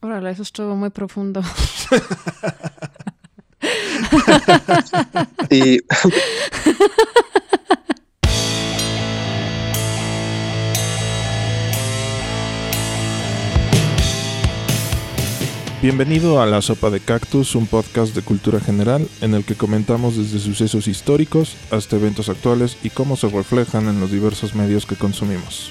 Órale, eso estuvo muy profundo. y Bienvenido a La Sopa de Cactus, un podcast de cultura general en el que comentamos desde sucesos históricos hasta eventos actuales y cómo se reflejan en los diversos medios que consumimos.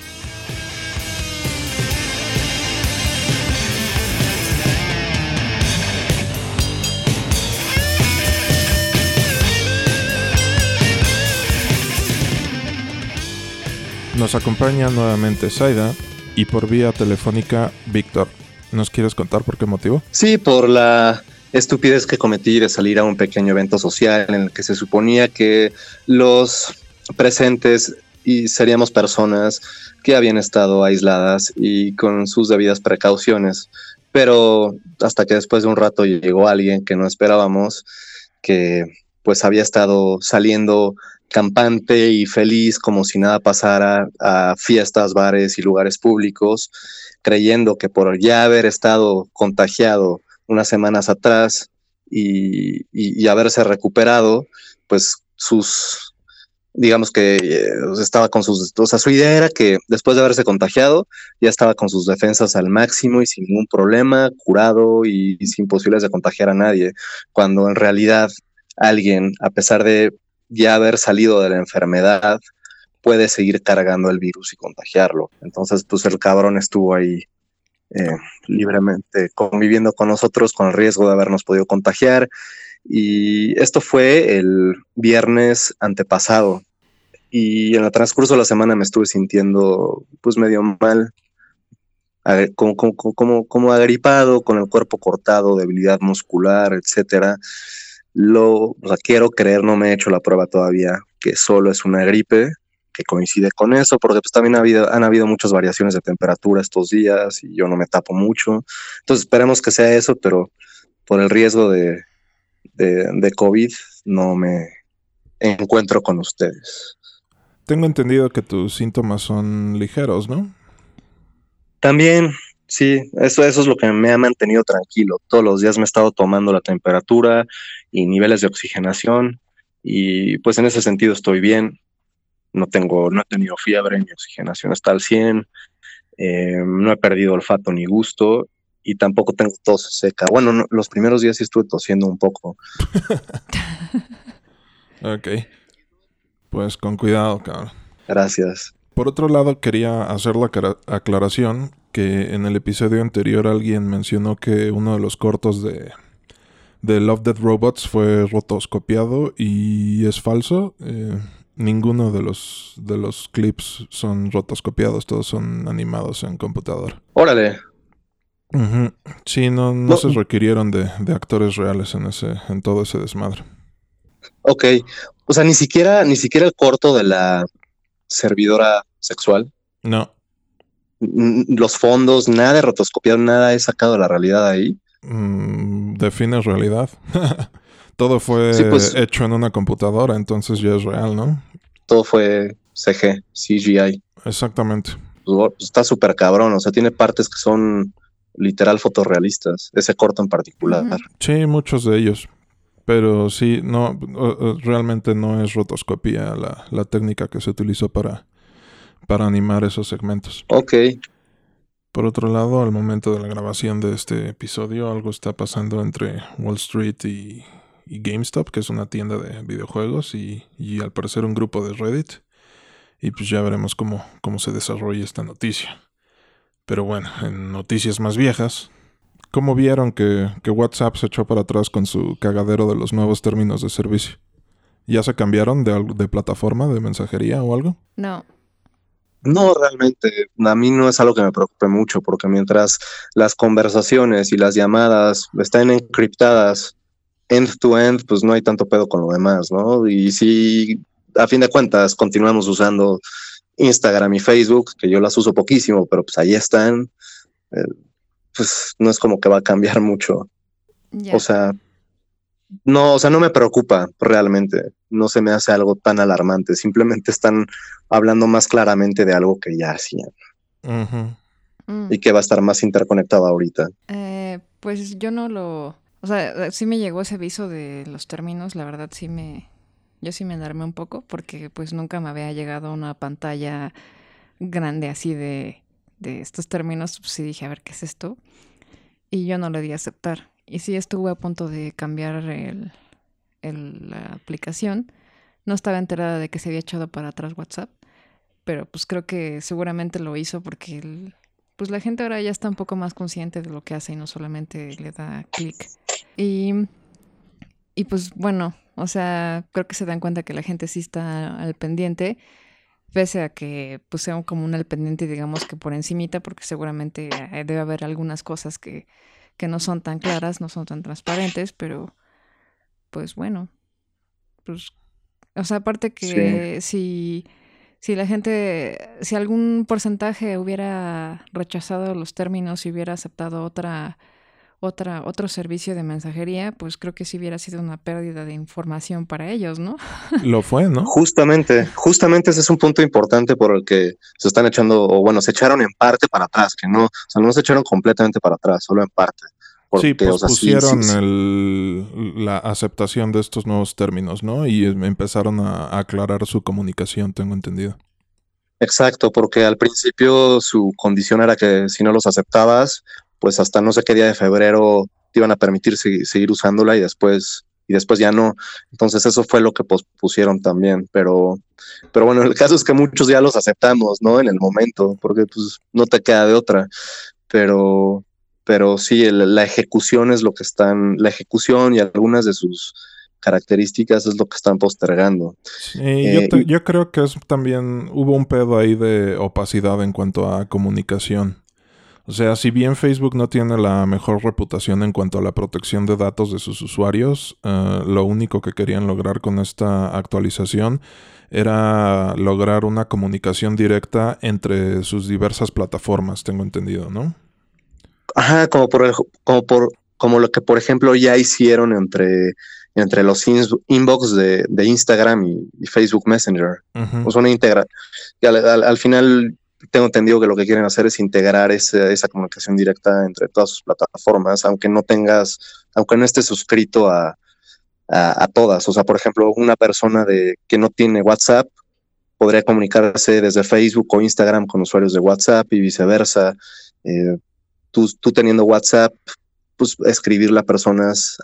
Nos acompaña nuevamente Saida y por vía telefónica Víctor. ¿Nos quieres contar por qué motivo? Sí, por la estupidez que cometí de salir a un pequeño evento social en el que se suponía que los presentes y seríamos personas que habían estado aisladas y con sus debidas precauciones. Pero hasta que después de un rato llegó alguien que no esperábamos, que pues había estado saliendo campante y feliz como si nada pasara a fiestas, bares y lugares públicos creyendo que por ya haber estado contagiado unas semanas atrás y, haberse recuperado, pues sus, digamos que eh, estaba con sus, o sea, su idea era que después de haberse contagiado, ya estaba con sus defensas al máximo y sin ningún problema, curado y, y sin posibilidades de contagiar a nadie, cuando en realidad alguien, a pesar de ya haber salido de la enfermedad, puede seguir cargando el virus y contagiarlo. Entonces, pues el cabrón estuvo ahí eh, libremente conviviendo con nosotros con el riesgo de habernos podido contagiar. Y esto fue el viernes antepasado. Y en el transcurso de la semana me estuve sintiendo pues medio mal, como, como, como, agripado, con el cuerpo cortado, debilidad muscular, etcétera. Lo quiero creer, no me he hecho la prueba todavía, que solo es una gripe, que coincide con eso, porque pues también ha habido, han habido muchas variaciones de temperatura estos días y yo no me tapo mucho. Entonces esperemos que sea eso, pero por el riesgo de, de, COVID no me encuentro con ustedes. Tengo entendido que tus síntomas son ligeros, ¿no? También, sí, eso, eso es lo que me ha mantenido tranquilo. Todos los días me he estado tomando la temperatura y niveles de oxigenación y pues en ese sentido estoy bien no tengo, no he tenido fiebre, mi oxigenación está al 100, eh, no he perdido olfato ni gusto y tampoco tengo tos seca. Bueno, los primeros días sí estuve tosiendo un poco. ok. Pues con cuidado, cabrón. Gracias. Por otro lado, quería hacer la aclaración que en el episodio anterior alguien mencionó que uno de los cortos de, de Love Dead Robots fue rotoscopiado y es falso. Eh, Ninguno de los, de los clips son rotoscopiados, todos son animados en computador. Órale. Sí, no, no, se requirieron de, actores reales en ese, en todo ese desmadre. Ok. O sea, ni siquiera, ni siquiera el corto de la servidora sexual. No. Los fondos, nada de rotoscopiado, nada he sacado de la realidad ahí. Mm, define realidad. Todo fue pues. hecho en una computadora, entonces ya es real, ¿no? Todo fue CG, CGI. Exactamente. Pues, está súper cabrón, o sea, tiene partes que son literal fotorrealistas, ese corto en particular. Sí, muchos de ellos. Pero sí, no, realmente no es rotoscopía la, la técnica que se utilizó para, para animar esos segmentos. Ok. Por otro lado, al momento de la grabación de este episodio, algo está pasando entre Wall Street y, y GameStop, que es una tienda de videojuegos, y, al parecer un grupo de Reddit. Y pues ya veremos cómo, cómo se desarrolla esta noticia. Pero bueno, en noticias más viejas, ¿cómo vieron que, que WhatsApp se echó para atrás con su cagadero de los nuevos términos de servicio? ¿Ya se cambiaron de, de plataforma, de mensajería o algo? No. No, realmente, a mí no es algo que me preocupe mucho, porque mientras las conversaciones y las llamadas están encriptadas end to end, pues no hay tanto pedo con lo demás, ¿no? Y si a fin de cuentas continuamos usando Instagram y Facebook, que yo las uso poquísimo, pero pues ahí están, eh, pues no es como que va a cambiar mucho. O sea, no, o sea, no me preocupa realmente, no se me hace algo tan alarmante, simplemente están hablando más claramente de algo que ya hacían. Mm. Y que va a estar más interconectado ahorita. Eh, Pues yo no lo... O sea, sí me llegó ese aviso de los términos, la verdad sí me... Yo sí me alarmé un poco porque pues nunca me había llegado una pantalla grande así de, de estos términos. Pues sí dije, a ver, ¿qué es esto? Y yo no le di a aceptar. Y sí estuve a punto de cambiar el, el, la aplicación. No estaba enterada de que se había echado para atrás WhatsApp, pero pues creo que seguramente lo hizo porque el, pues la gente ahora ya está un poco más consciente de lo que hace y no solamente le da clic. Y, y pues bueno, o sea, creo que se dan cuenta que la gente sí está al pendiente, pese a que pues sea como un al pendiente, digamos que por encimita, porque seguramente eh, debe haber algunas cosas que, que no son tan claras, no son tan transparentes, pero pues bueno, pues, o sea, aparte que si, si la gente, si algún porcentaje hubiera rechazado los términos y hubiera aceptado otra, otra, otro servicio de mensajería, pues creo que sí hubiera sido una pérdida de información para ellos, ¿no? Lo fue, ¿no? Justamente, justamente ese es un punto importante por el que se están echando, o bueno, se echaron en parte para atrás, que no, o sea, no se echaron completamente para atrás, solo en parte. sí, pues pusieron El, la aceptación de estos nuevos términos, ¿no? Y empezaron a aclarar su comunicación, tengo entendido. Exacto, porque al principio su condición era que si no los aceptabas, pues hasta no sé qué día de febrero te iban a permitir seguir usándola y después y después ya no. Entonces eso fue lo que pusieron también, pero pero bueno, el caso es que muchos ya los aceptamos, ¿no? En el momento, porque pues no te queda de otra. Pero pero sí, la ejecución es lo que están, la ejecución y algunas de sus características es lo que están postergando. Sí, yo, eh, yo, creo que es también hubo un pedo ahí de opacidad en cuanto a comunicación. O sea, si bien Facebook no tiene la mejor reputación en cuanto a la protección de datos de sus usuarios, uh, lo único que querían lograr con esta actualización era lograr una comunicación directa entre sus diversas plataformas, tengo entendido, ¿no? Ajá, como por, como por como lo que por ejemplo ya hicieron entre, entre los inbox de, de Instagram y, Facebook Messenger. O sea, una integra. Al, al, final tengo entendido que lo que quieren hacer es integrar ese, esa comunicación directa entre todas sus plataformas, aunque no tengas, aunque no estés suscrito a, a, todas. O sea, por ejemplo, una persona de, que no tiene WhatsApp podría comunicarse desde Facebook o Instagram con usuarios de WhatsApp y viceversa. Eh, tú, tú teniendo WhatsApp, pues escribirle a personas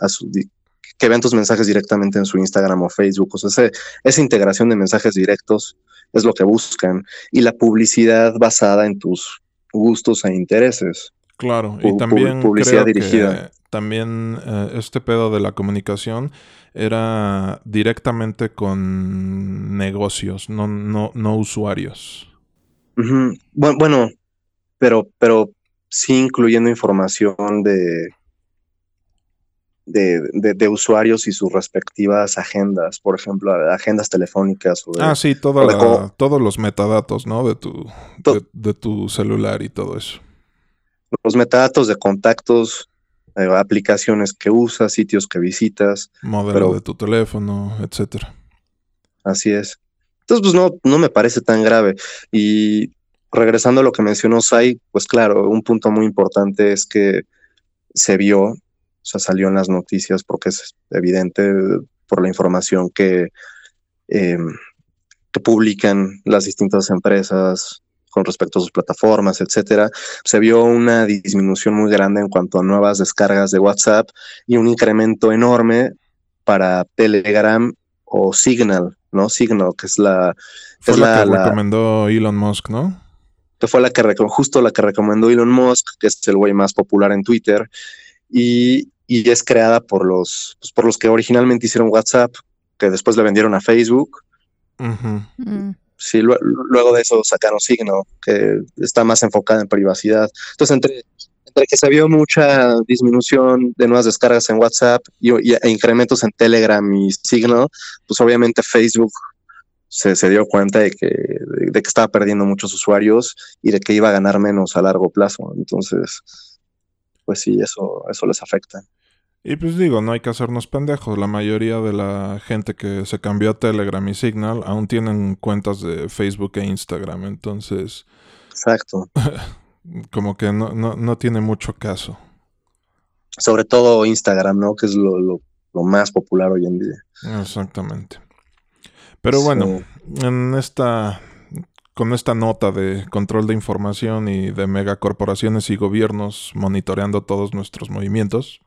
que vean tus mensajes directamente en su Instagram o Facebook. O sea, esa integración de mensajes directos es lo que buscan. Y la publicidad basada en tus gustos e intereses. Claro, y también publicidad dirigida. también eh, este pedo de la comunicación era directamente con negocios, no, no, no usuarios. bueno, bueno, pero, pero sí incluyendo información de, de, de, usuarios y sus respectivas agendas, por ejemplo, agendas telefónicas. O ah, sí, todos los metadatos, ¿no? De tu, de, tu celular y todo eso. Los metadatos de contactos, eh, aplicaciones que usas, sitios que visitas. Modelo de tu teléfono, etcétera. Así es. Entonces, pues no, no me parece tan grave. Y regresando a lo que mencionó Sai, pues claro, un punto muy importante es que se vio, sea, salió en las noticias porque es evidente por la información que, eh, que publican las distintas empresas con respecto a sus plataformas, etcétera, se vio una disminución muy grande en cuanto a nuevas descargas de WhatsApp y un incremento enorme para Telegram o Signal, ¿no? Signal, que es la... Fue la, que recomendó Elon Musk, ¿no? que fue la que justo la que recomendó Elon Musk, que es el güey más popular en Twitter, y, y es creada por los, pues, por los que originalmente hicieron WhatsApp, que después le vendieron a Facebook. Mm. Sí, luego de eso sacaron Signal, que está más enfocada en privacidad. Entonces, entre, entre que se vio mucha disminución de nuevas descargas en WhatsApp y, y, e incrementos en Telegram y Signal, pues obviamente Facebook se, se dio cuenta de que, de, que estaba perdiendo muchos usuarios y de que iba a ganar menos a largo plazo. Entonces, pues sí, eso, eso les afecta. Y pues digo, no hay que hacernos pendejos. La mayoría de la gente que se cambió a Telegram y Signal aún tienen cuentas de Facebook e Instagram. Entonces. Exacto. como que no, no, no tiene mucho caso. sobre todo Instagram, ¿no? Que es lo, lo, más popular hoy en día. Exactamente. Pero bueno, en esta con esta nota de control de información y de megacorporaciones y gobiernos monitoreando todos nuestros movimientos.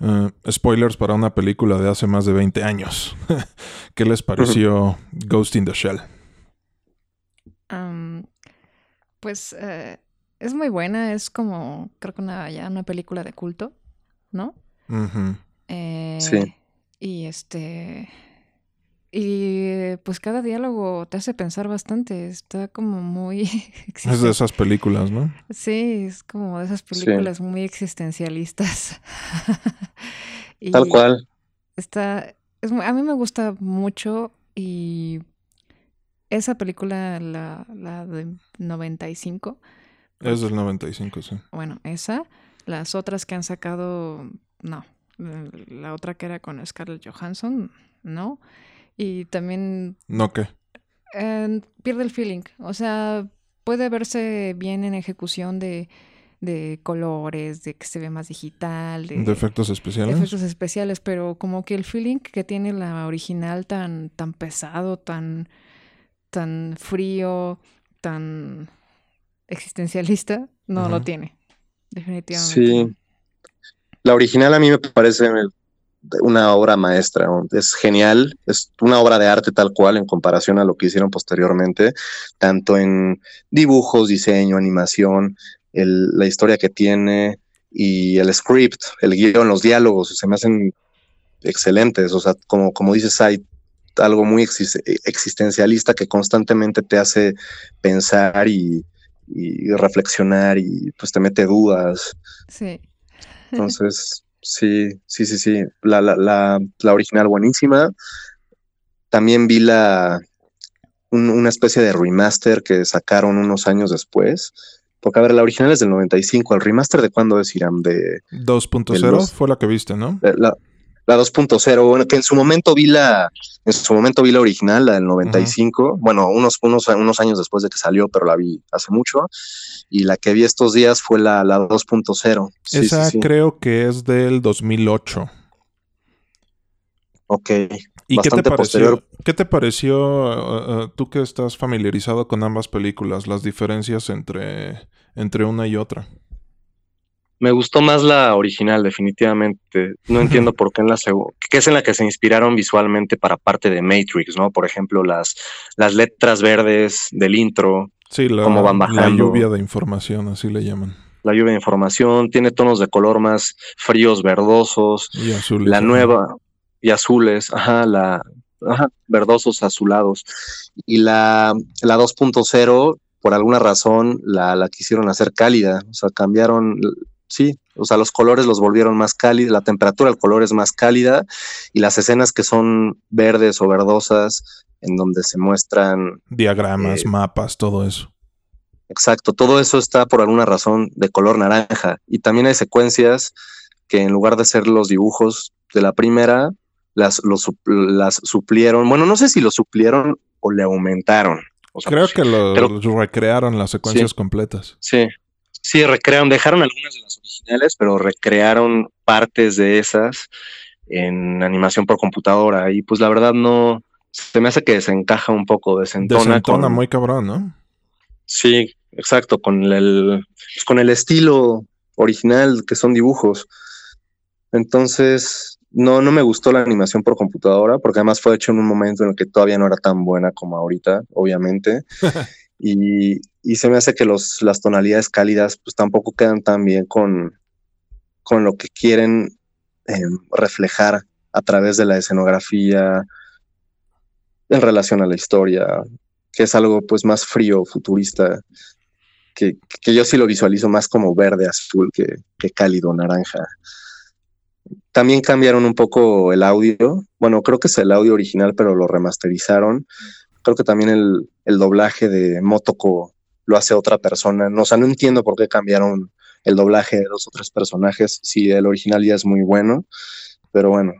Eh, spoilers para una película de hace más de 20 años. ¿Qué les pareció Ghost in the Shell? pues eh, es muy buena, es como, creo que una, ya una película de culto, ¿no? Eh, sí. Y este, y pues cada diálogo te hace pensar bastante, está como muy... es de esas películas, ¿no? Sí, es como de esas películas muy existencialistas. Tal cual. Está... a mí me gusta mucho y esa película, la, la de 95. Es del 95, sí. Bueno, esa. Las otras que han sacado, no. La otra que era con Scarlett Johansson, no. Y también... ¿No qué? pierde el feeling. O sea, puede verse bien en ejecución de, de colores, de que se ve más digital. De, efectos especiales. efectos especiales, pero como que el feeling que tiene la original tan, tan pesado, tan, tan frío, tan existencialista, no lo tiene. Definitivamente. Sí. La original a mí me parece una obra maestra, es genial, es una obra de arte tal cual en comparación a lo que hicieron posteriormente, tanto en dibujos, diseño, animación, la historia que tiene y el script, el guion, los diálogos, se me hacen excelentes, o sea, como, como dices, hay algo muy existencialista que constantemente te hace pensar y, y reflexionar y pues te mete dudas. Sí. Entonces, Sí, sí, sí, sí. La, la, la, original buenísima. También vi la una especie de remaster que sacaron unos años después. Porque, a ver, la original es del 95. ¿El remaster de cuándo es, Irán? De 2.0 fue la que viste, ¿no? La, la 2.0, bueno, que en su momento vi la, en su momento vi la original, la del 95, bueno, unos, unos, unos años después de que salió, pero la vi hace mucho, y la que vi estos días fue la, la 2.0. Esa creo que es del 2008. Ok. ¿Y qué te, pareció, qué te pareció, tú que estás familiarizado con ambas películas, las diferencias entre, entre una y otra? Me gustó más la original, definitivamente. No entiendo por qué en la segunda, que es en la que se inspiraron visualmente para parte de Matrix, ¿no? Por ejemplo, las, las letras verdes del intro, sí, la, cómo van bajando. La lluvia de información, así le llaman. La lluvia de información tiene tonos de color más fríos, verdosos. Y azules. La nueva, y azules, ajá, la, ajá, verdosos, azulados. Y la, la 2.0, por alguna razón, la, la quisieron hacer cálida, o sea, cambiaron sí, o sea, los colores los volvieron más cálidos, la temperatura del color es más cálida y las escenas que son verdes o verdosas, en donde se muestran diagramas, eh, mapas, todo eso. Exacto, todo eso está por alguna razón de color naranja y también hay secuencias que en lugar de ser los dibujos de la primera, las, las suplieron, bueno, no sé si lo suplieron o le aumentaron. creo que lo, recrearon las secuencias completas. Sí, Sí, recrearon, dejaron algunas de las originales, pero recrearon partes de esas en animación por computadora. Y pues la verdad no, se me hace que desencaja un poco, desentona. Desentona muy cabrón, ¿no? Sí, exacto, con el, pues, con el estilo original que son dibujos. Entonces, no, no me gustó la animación por computadora, porque además fue hecho en un momento en el que todavía no era tan buena como ahorita, obviamente. y, se me hace que los, las tonalidades cálidas pues tampoco quedan tan bien con, con lo que quieren em, reflejar a través de la escenografía en relación a la historia, que es algo pues más frío, futurista, que, que yo sí lo visualizo más como verde, azul que, que cálido, naranja. También cambiaron un poco el audio. Bueno, creo que es el audio original, pero lo remasterizaron. Creo que también el, el doblaje de Motoko lo hace otra persona. No, o sea, no entiendo por qué cambiaron el doblaje de dos o tres personajes si el original ya es muy bueno, pero bueno,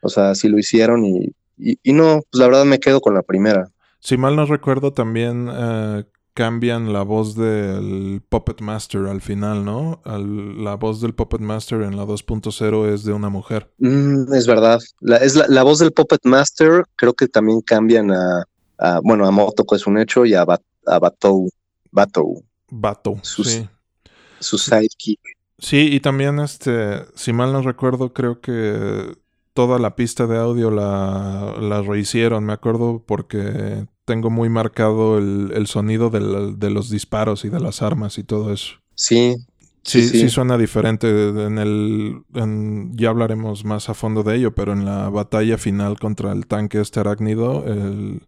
o sea, sí lo hicieron y, y, no, pues la verdad me quedo con la primera. Si mal no recuerdo también, eh, cambian la voz del Puppet Master al final, ¿no? la voz del Puppet Master en la 2.0 es de una mujer. Mm, es verdad. La, es la, voz del Puppet Master creo que también cambian a, bueno, a Motoko es un hecho y a, a Batou. Batou. Batou, sí. Su sidekick. Sí, y también, este, si mal no recuerdo, creo que toda la pista de audio la, la rehicieron, me acuerdo, porque tengo muy marcado el, sonido de los disparos y de las armas y todo eso. Sí. Sí, sí, suena diferente. En el, ya hablaremos más a fondo de ello, pero en la batalla final contra el tanque este arácnido, el,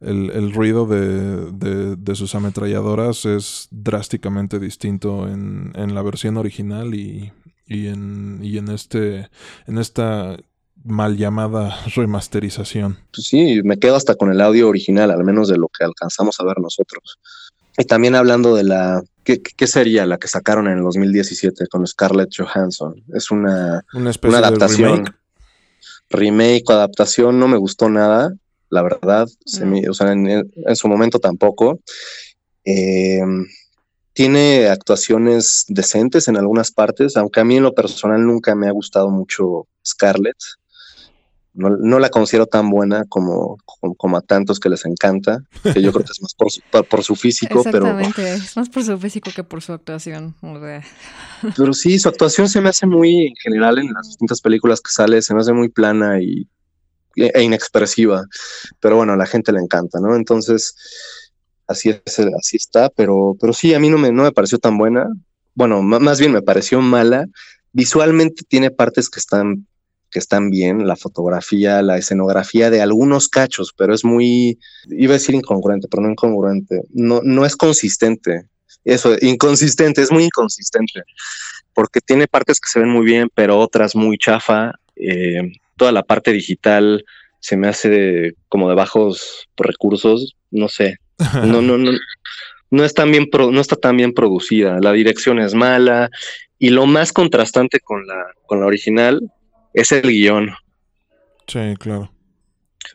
el, ruido de, de, sus ametralladoras es drásticamente distinto en, en la versión original y, y, en, y en, este, en esta mal llamada remasterización. Pues sí, me quedo hasta con el audio original, al menos de lo que alcanzamos a ver nosotros. Y también hablando de la... ¿Qué, qué sería la que sacaron en el 2017 con Scarlett Johansson? Es una, una, especie adaptación. De remake. o adaptación, no me gustó nada, la verdad. o sea, en, su momento tampoco. Em, tiene actuaciones decentes en algunas partes, aunque a mí en lo personal nunca me ha gustado mucho Scarlett no, la considero tan buena como, como, a tantos que les encanta, que yo creo que es más por su, físico, Exactamente, es más por su físico que por su actuación. Pero sí, su actuación se me hace muy, en general, en las distintas películas que sale, se me hace muy plana y, e inexpresiva, pero bueno, a la gente le encanta, ¿no? Entonces, así, es, así está, pero, pero sí, a mí no me, no me pareció tan buena, bueno, más bien me pareció mala, visualmente tiene partes que están que están bien, la fotografía, la escenografía de algunos cachos, pero es muy, iba a decir incongruente, pero no incongruente, no, no es consistente. Eso, inconsistente, es muy inconsistente, porque tiene partes que se ven muy bien, pero otras muy chafa. Eh, toda la parte digital se me hace como de bajos recursos, no sé. No, no, no, no, es tan bien no está tan bien producida. La dirección es mala. Y lo más contrastante con la, con la original es el guion. Sí, claro.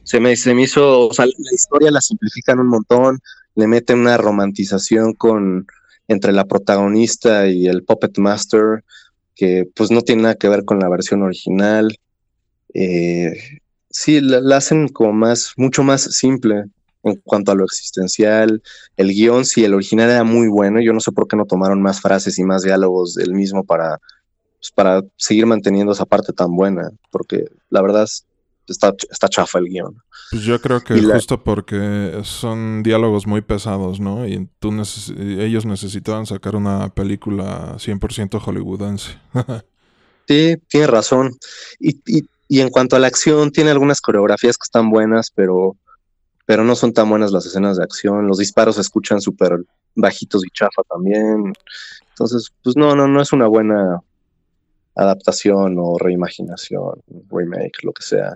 Se me, se me hizo, o sea, la historia la simplifican un montón, le meten una romantización con entre la protagonista y el Puppet Master, que pues no tiene nada que ver con la versión original. Eh, sí, la, hacen como más, mucho más simple en cuanto a lo existencial. El guion, sí, el original era muy bueno. Yo no sé por qué no tomaron más frases y más diálogos del mismo para pues, para seguir manteniendo esa parte tan buena, porque la verdad está, está chafa el guion. Pues yo creo que justo porque son diálogos muy pesados, ¿no? Y tú ellos necesitaban sacar una película 100% hollywoodense. sí, tiene razón. Y, y, y, en cuanto a la acción, tiene algunas coreografías que están buenas, pero, pero no son tan buenas las escenas de acción. Los disparos se escuchan súper bajitos y chafa también. Entonces, pues no, no, no es una buena adaptación o reimaginación, remake, lo que sea.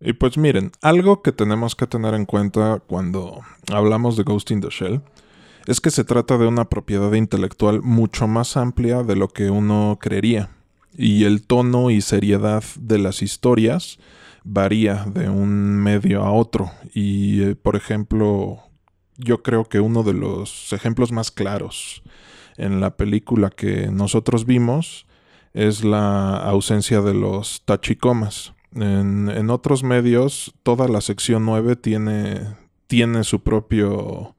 Y pues miren, algo que tenemos que tener en cuenta cuando hablamos de Ghost in the Shell es que se trata de una propiedad intelectual mucho más amplia de lo que uno creería. Y el tono y seriedad de las historias varía de un medio a otro. Y, eh, por ejemplo, yo creo que uno de los ejemplos más claros en la película que nosotros vimos es la ausencia de los tachicomas. En, otros medios, toda la sección 9 tiene, tiene su propio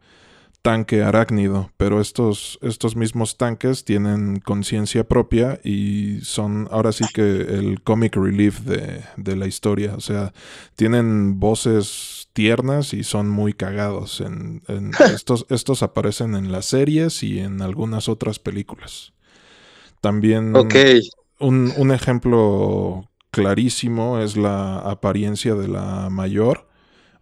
tanque arácnido, pero estos, estos mismos tanques tienen conciencia propia y son ahora sí que el comic relief de, de, la historia. O sea, tienen voces tiernas y son muy cagados. En, estos, estos aparecen en las series y en algunas otras películas. También un, un, ejemplo clarísimo es la apariencia de la mayor.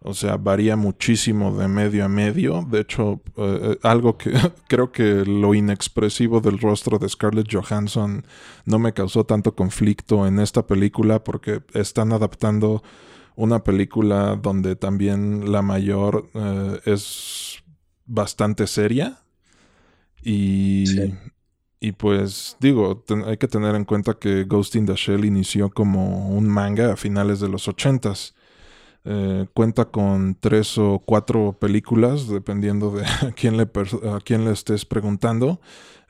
O sea, varía muchísimo de medio a medio. De hecho, eh, eh, algo que creo que lo inexpresivo del rostro de Scarlett Johansson no me causó tanto conflicto en esta película porque están adaptando una película donde también la mayor eh, es bastante seria. Y, y pues digo, hay que tener en cuenta que Ghost in the Shell inició como un manga a finales de los ochentas. Eh, cuenta con tres o cuatro películas, dependiendo de a quién le, quién le estés preguntando.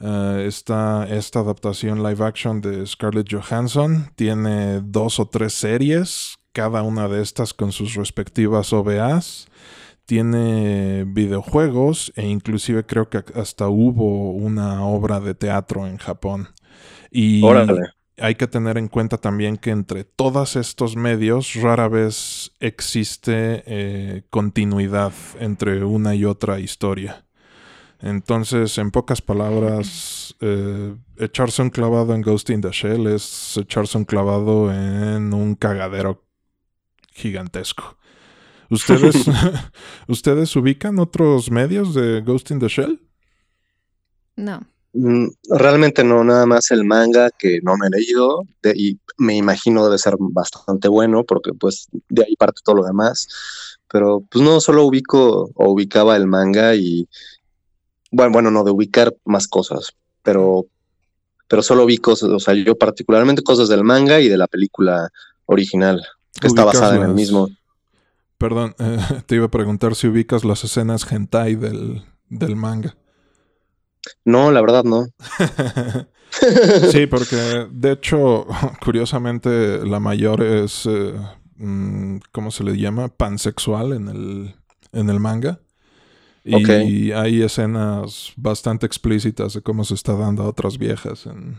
Eh, está esta adaptación live action de Scarlett Johansson. Tiene dos o tres series, cada una de estas con sus respectivas OVAs. Tiene videojuegos e inclusive creo que hasta hubo una obra de teatro en Japón. Y hay que tener en cuenta también que entre todos estos medios rara vez existe eh, continuidad entre una y otra historia. Entonces, en pocas palabras, eh, echarse un clavado en Ghost in the Shell es echarse un clavado en un cagadero gigantesco. ¿Ustedes, ¿Ustedes ubican otros medios de Ghost in the Shell? No. Mm, realmente no, nada más el manga que no me he leído y me imagino debe ser bastante bueno porque pues de ahí parte todo lo demás. Pero pues no, solo ubico o ubicaba el manga y bueno, bueno, no de ubicar más cosas, pero pero solo ubico, o sea, yo particularmente cosas del manga y de la película original que está basada en el mismo. Perdón, te iba a preguntar si ubicas las escenas hentai del, del manga. No, la verdad no. sí, porque de hecho, curiosamente, la mayor es, eh, mm, ¿cómo se le llama? Pansexual en el, en el manga. Y hay escenas bastante explícitas de cómo se está dando a otras viejas en,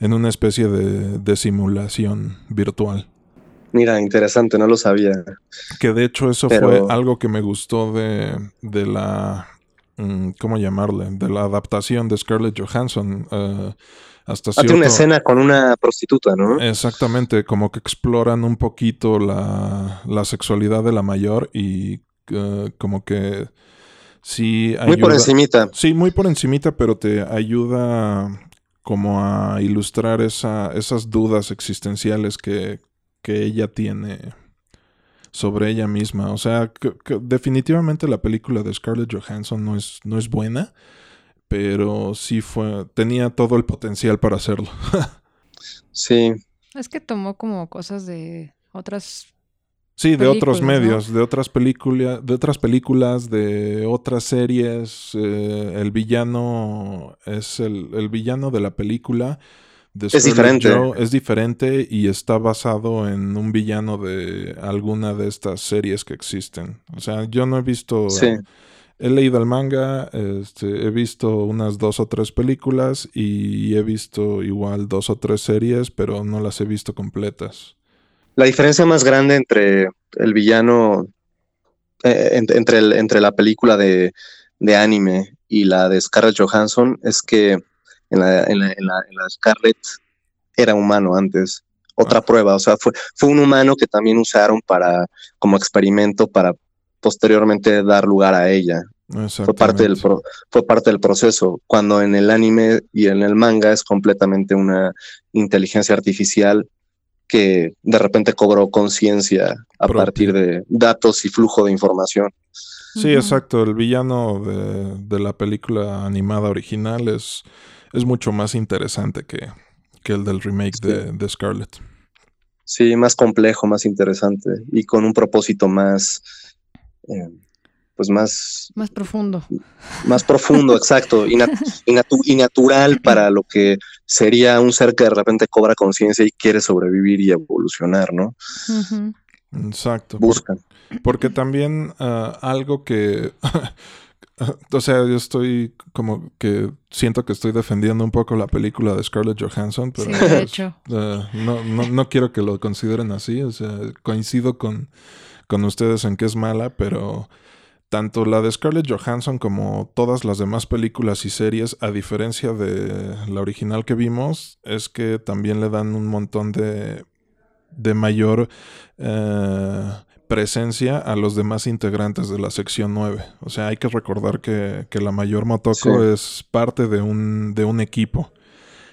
en una especie de, de, simulación virtual. Mira, interesante, no lo sabía. Que de hecho eso fue algo que me gustó de, de la ¿cómo llamarle? De la adaptación de Scarlett Johansson. Uh, hasta Hace una escena con una prostituta, ¿no? Exactamente, como que exploran un poquito la, la sexualidad de la mayor y uh, como que sí ayuda, Muy por encimita. Sí, muy por encimita, pero te ayuda como a ilustrar esa, esas dudas existenciales que, que ella tiene sobre ella misma. O sea, definitivamente la película de Scarlett Johansson no es, no es buena, pero sí fue, tenía todo el potencial para hacerlo. sí. Es que tomó como cosas de otras Sí, de otros medios, de otras películas, de otras películas, de otras series. Eh, el villano es el, el, villano de la película es diferente. es diferente y está basado en un villano de alguna de estas series que existen. O sea, yo no he visto. He leído el manga, este, he visto unas dos o tres películas y he visto igual dos o tres series, pero no las he visto completas. La diferencia más grande entre el villano, eh, entre, el, entre la película de, de anime y la de Scarlett Johansson es que en la, en la, en la, Scarlett era humano antes. Otra ah. prueba, o sea, fue, fue un humano que también usaron para, como experimento para posteriormente dar lugar a ella. Fue parte, del fue parte del proceso. Cuando en el anime y en el manga es completamente una inteligencia artificial que de repente cobró conciencia a partir de datos y flujo de información. Sí, exacto. El villano de, de la película animada original es es mucho más interesante que, el del remake de, Scarlett. Sí, más complejo, más interesante y con un propósito más, eh, pues más... Más profundo. Más profundo, exacto, y, natural para lo que sería un ser que de repente cobra conciencia y quiere sobrevivir y evolucionar, ¿no? Exacto. Buscan. Porque, también ah, algo que O sea, yo estoy como que siento que estoy defendiendo un poco la película de Scarlett Johansson, pero sí, de hecho. No, no, no, quiero que lo consideren así. O sea, coincido con, con ustedes en que es mala, pero tanto la de Scarlett Johansson como todas las demás películas y series, a diferencia de la original que vimos, es que también le dan un montón de, de mayor... Eh, presencia a los demás integrantes de la sección 9. O sea, hay que recordar que, la mayor Motoko es parte de un, de un equipo.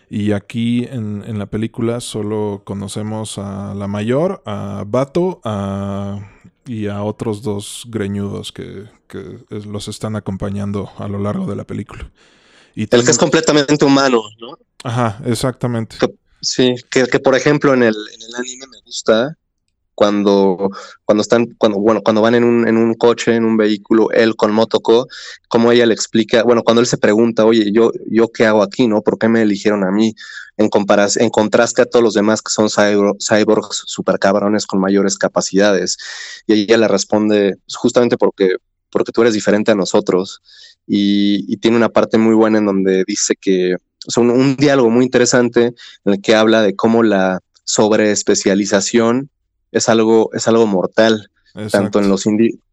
Y aquí en, la película solo conocemos a la mayor, a Bato y a otros dos greñudos que, los están acompañando a lo largo de la película. Y el que es completamente humano, ¿no? Ajá, exactamente. sí, que, por ejemplo en el, en el anime me gusta cuando, cuando están, cuando, bueno, cuando van en un, en un coche, en un vehículo, él con Motoko, como ella le explica, bueno, cuando él se pregunta, oye, yo, yo qué hago aquí, ¿no? ¿Por qué me eligieron a mí? En, comparas, en contraste a todos los demás que son cyborgs super cabrones con mayores capacidades. Y ella le responde, justamente porque, porque tú eres diferente a nosotros. Y, y tiene una parte muy buena en donde dice que, o sea, un, un diálogo muy interesante en el que habla de cómo la sobreespecialización es algo, es algo mortal, tanto en, los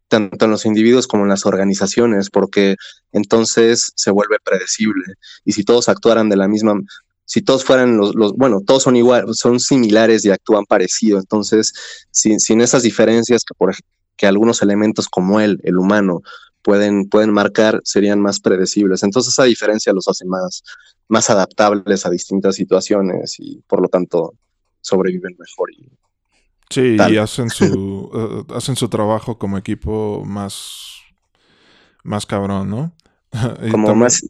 tanto en los individuos como en las organizaciones, porque entonces se vuelve predecible. Y si todos actuaran de la misma, si todos fueran los, los bueno, todos son igual, son similares y actúan parecido, entonces sin, sin esas diferencias que, por, que algunos elementos como él, el humano, pueden, pueden marcar, serían más predecibles. Entonces esa diferencia los hace más, más adaptables a distintas situaciones y por lo tanto sobreviven mejor y Sí, y hacen su, eh, hacen su trabajo como equipo más, más cabrón, ¿no? como más,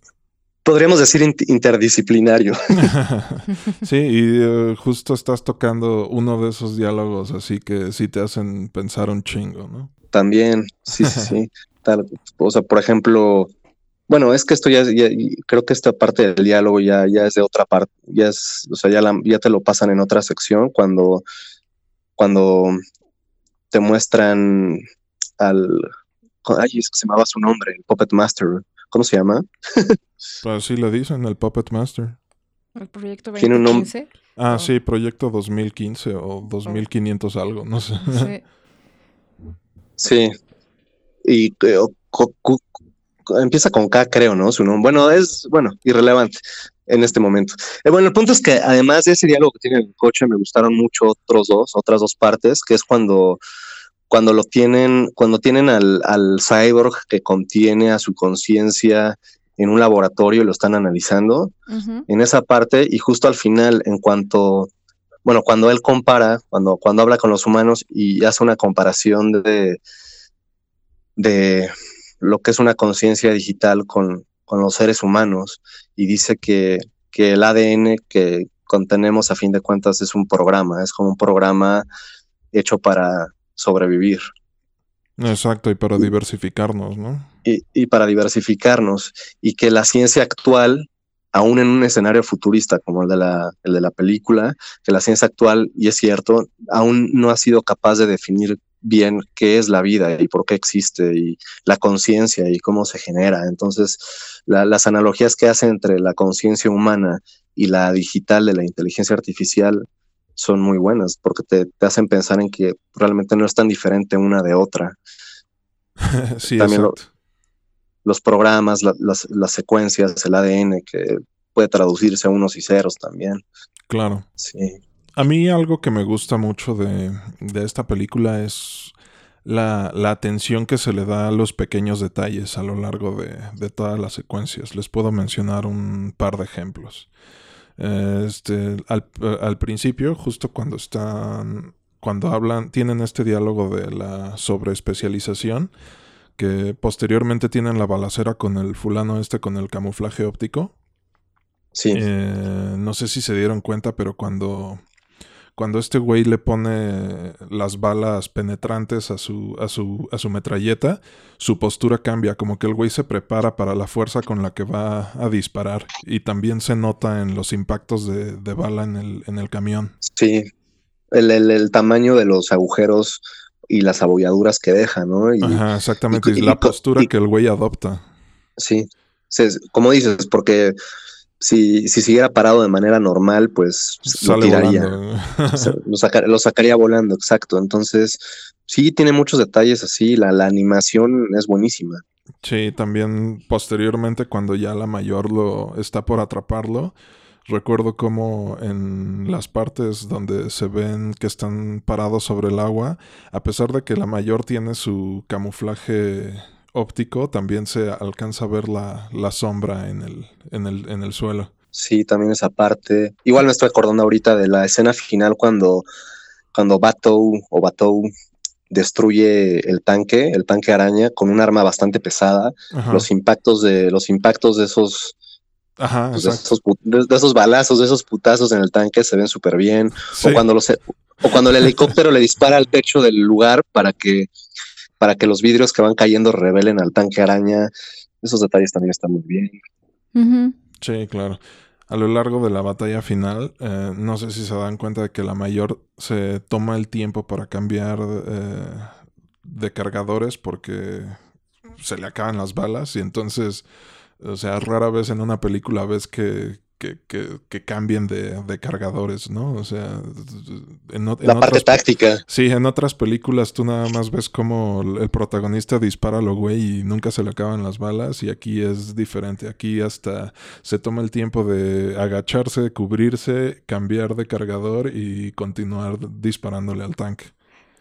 podríamos decir interdisciplinario. sí, y eh, justo estás tocando uno de esos diálogos así que sí te hacen pensar un chingo, ¿no? También, sí, sí, sí. o sea, por ejemplo, bueno, es que esto ya, creo que esta parte del diálogo ya, ya es de otra parte, ya es, o sea, ya, ya te lo pasan en otra sección cuando cuando te muestran al... Ay, es que se llamaba su nombre, el Puppet Master. ¿Cómo se llama? pues sí le dicen, el Puppet Master. ¿El proyecto 2015? Ah, sí, proyecto 2015 o 2500 algo, no sé. Sí. sí. Y eh, empieza con K, creo, ¿no? Su nombre. Bueno, es, bueno, irrelevante en este momento. Eh, bueno, el punto es que además de ese diálogo que tiene el coche, me gustaron mucho otros dos, otras dos partes, que es cuando, cuando lo tienen, cuando tienen al, al cyborg que contiene a su conciencia en un laboratorio y lo están analizando, en esa parte, y justo al final, en cuanto, bueno, cuando él compara, cuando, cuando habla con los humanos y hace una comparación de, de lo que es una conciencia digital con, con los seres humanos y dice que, que el ADN que contenemos a fin de cuentas es un programa, es como un programa hecho para sobrevivir. Exacto, y para diversificarnos, ¿no? Y, y, para diversificarnos, y que la ciencia actual, aún en un escenario futurista como el de, la, el de la película, que la ciencia actual, y es cierto, aún no ha sido capaz de definir bien qué es la vida y por qué existe y la conciencia y cómo se genera. Entonces, las analogías que hacen entre la conciencia humana y la digital de la inteligencia artificial son muy buenas porque te, hacen pensar en que realmente no es tan diferente una de otra. sí, También los programas, las, las secuencias, el ADN que puede traducirse a unos y ceros también. Claro. Sí. A mí algo que me gusta mucho de, esta película es la, atención que se le da a los pequeños detalles a lo largo de, todas las secuencias. Les puedo mencionar un par de ejemplos. Este, al, principio, justo cuando están, cuando hablan, tienen este diálogo de la sobreespecialización, que posteriormente tienen la balacera con el fulano este con el camuflaje óptico. Sí. Eh, no sé si se dieron cuenta, pero cuando cuando este güey le pone las balas penetrantes a su, a su, a su metralleta, su postura cambia, como que el güey se prepara para la fuerza con la que va a disparar. Y también se nota en los impactos de, bala en el, en el camión. Sí, el, el, tamaño de los agujeros y las abolladuras que deja, ¿no? Ajá, exactamente, y, la postura que el güey adopta. Sí, como dices, porque si, si siguiera parado de manera normal, pues lo tiraría. lo, sacaría volando, exacto. Entonces, sí, tiene muchos detalles así. La, la animación es buenísima. Sí, también posteriormente, cuando ya la mayor lo está por atraparlo, recuerdo como en las partes donde se ven que están parados sobre el agua, a pesar de que la mayor tiene su camuflaje óptico también se alcanza a ver la, la sombra en el, en, el, en el suelo. Sí, también esa parte. Igual me estoy acordando ahorita de la escena final cuando, cuando Batou o Batou destruye el tanque, el tanque araña, con un arma bastante pesada. Los impactos de, los impactos de esos, Ajá, pues, de, esos balazos, de esos putazos en el tanque se ven súper bien. O cuando los O cuando el helicóptero le dispara al techo del lugar para que, para que los vidrios que van cayendo revelen al tanque araña. Esos detalles también están muy bien. Sí, claro. A lo largo de la batalla final, eh, no sé si se dan cuenta de que la mayor se toma el tiempo para cambiar eh, de cargadores porque se le acaban las balas y entonces, o sea, rara vez en una película ves que, que, cambien de, cargadores, ¿no? O sea, en, la parte táctica. Sí, en otras películas tú nada más ves como el protagonista dispara a lo güey y nunca se le acaban las balas y aquí es diferente. Aquí hasta se toma el tiempo de agacharse, cubrirse, cambiar de cargador y continuar disparándole al tanque.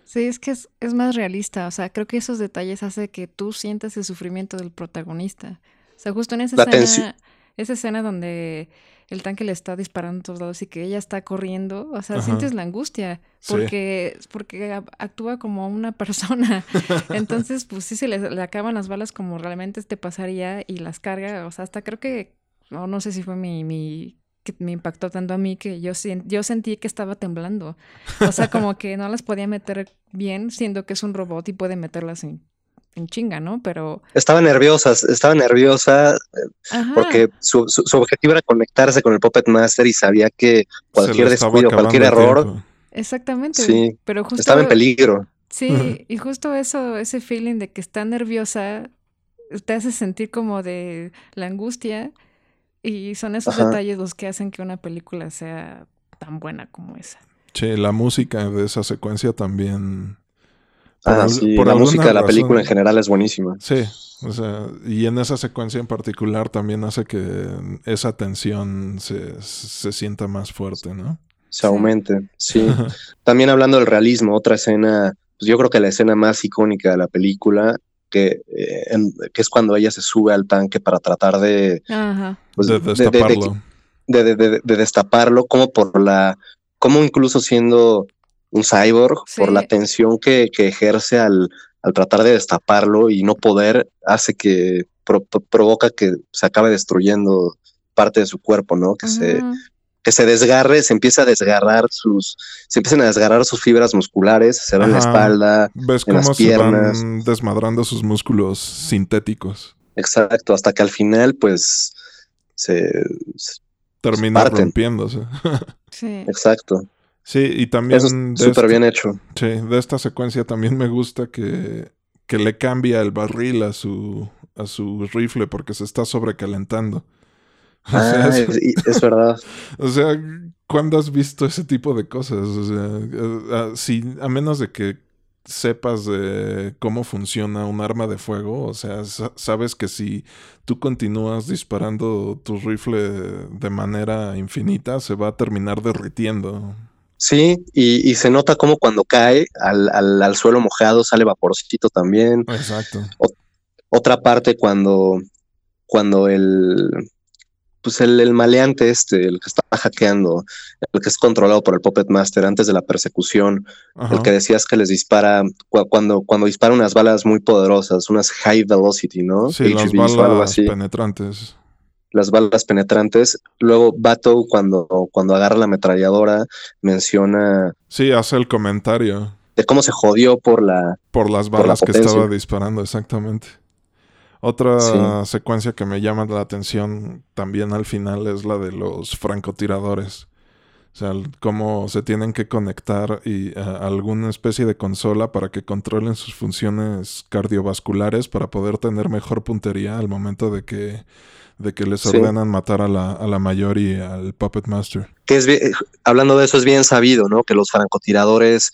Sí, es que es, es más realista. O sea, creo que esos detalles hacen que tú sientas el sufrimiento del protagonista. O sea, justo en esa escena, esa escena donde el tanque le está disparando a todos lados y que ella está corriendo, o sea, sientes la angustia porque, porque actúa como una persona. Entonces, pues sí se le, acaban las balas como realmente te pasaría y las carga, o sea, hasta creo que, no, no sé si fue mi, mi que me impactó tanto a mí que yo, yo sentí que estaba temblando. O sea, como que no las podía meter bien, siendo que es un robot y puede meterlas en en chinga, ¿no? Pero... Estaba nerviosa, estaba nerviosa porque su, su, objetivo era conectarse con el Puppet Master y sabía que cualquier descuido, cualquier error... Exactamente. Sí, pero justo... Estaba en peligro. Sí, y justo eso, ese feeling de que está nerviosa, te hace sentir como de la angustia y son esos detalles los que hacen que una película sea tan buena como esa. Sí, la música de esa secuencia también ah, sí, la música de la película en general es buenísima. Sí, o sea, y en esa secuencia en particular también hace que esa tensión se, sienta más fuerte, ¿no? Se aumente, sí. también hablando del realismo, otra escena, pues yo creo que la escena más icónica de la película, que, eh, que es cuando ella se sube al tanque para tratar de, pues, de destaparlo. De, de, destaparlo, como por la, como incluso siendo un cyborg por la tensión que, ejerce al, al, tratar de destaparlo y no poder, hace que provoca que se acabe destruyendo parte de su cuerpo, ¿no? Que se que se desgarre, se empieza a desgarrar sus, se empiezan a desgarrar sus fibras musculares, se ve en la espalda, ¿Ves en las piernas, se van desmadrando sus músculos sintéticos. Exacto, hasta que al final, pues, se, termina rompiéndose. sí. Exacto. Sí, y también... Súper bien hecho. Sí, de esta secuencia también me gusta que, que le cambia el barril a su, a su rifle porque se está sobrecalentando. ah, es, verdad. O sea, ¿cuándo has visto ese tipo de cosas? O sea, a, si, a menos de que sepas de cómo funciona un arma de fuego, o sea, sabes que si tú continúas disparando tu rifle de manera infinita, se va a terminar derritiendo. Sí, y, se nota como cuando cae al, al, suelo mojado sale vaporcito también. Exacto. otra parte cuando, cuando el, pues el, el, maleante este, el que está hackeando, el que es controlado por el Puppet Master antes de la persecución, el que decías que les dispara, cuando, cuando dispara unas balas muy poderosas, unas high velocity, ¿no? Sí, las balas penetrantes las balas penetrantes. Luego Bato cuando, cuando agarra la ametralladora menciona... Sí, hace el comentario. De cómo se jodió por la... Por las balas que estaba disparando, exactamente. Otra secuencia que me llama la atención también al final es la de los francotiradores. O sea, cómo se tienen que conectar y, a alguna especie de consola para que controlen sus funciones cardiovasculares para poder tener mejor puntería al momento de que de que les ordenan matar a la, a la mayor y al Puppet Master. Que es hablando de eso, es bien sabido, ¿no? Que los francotiradores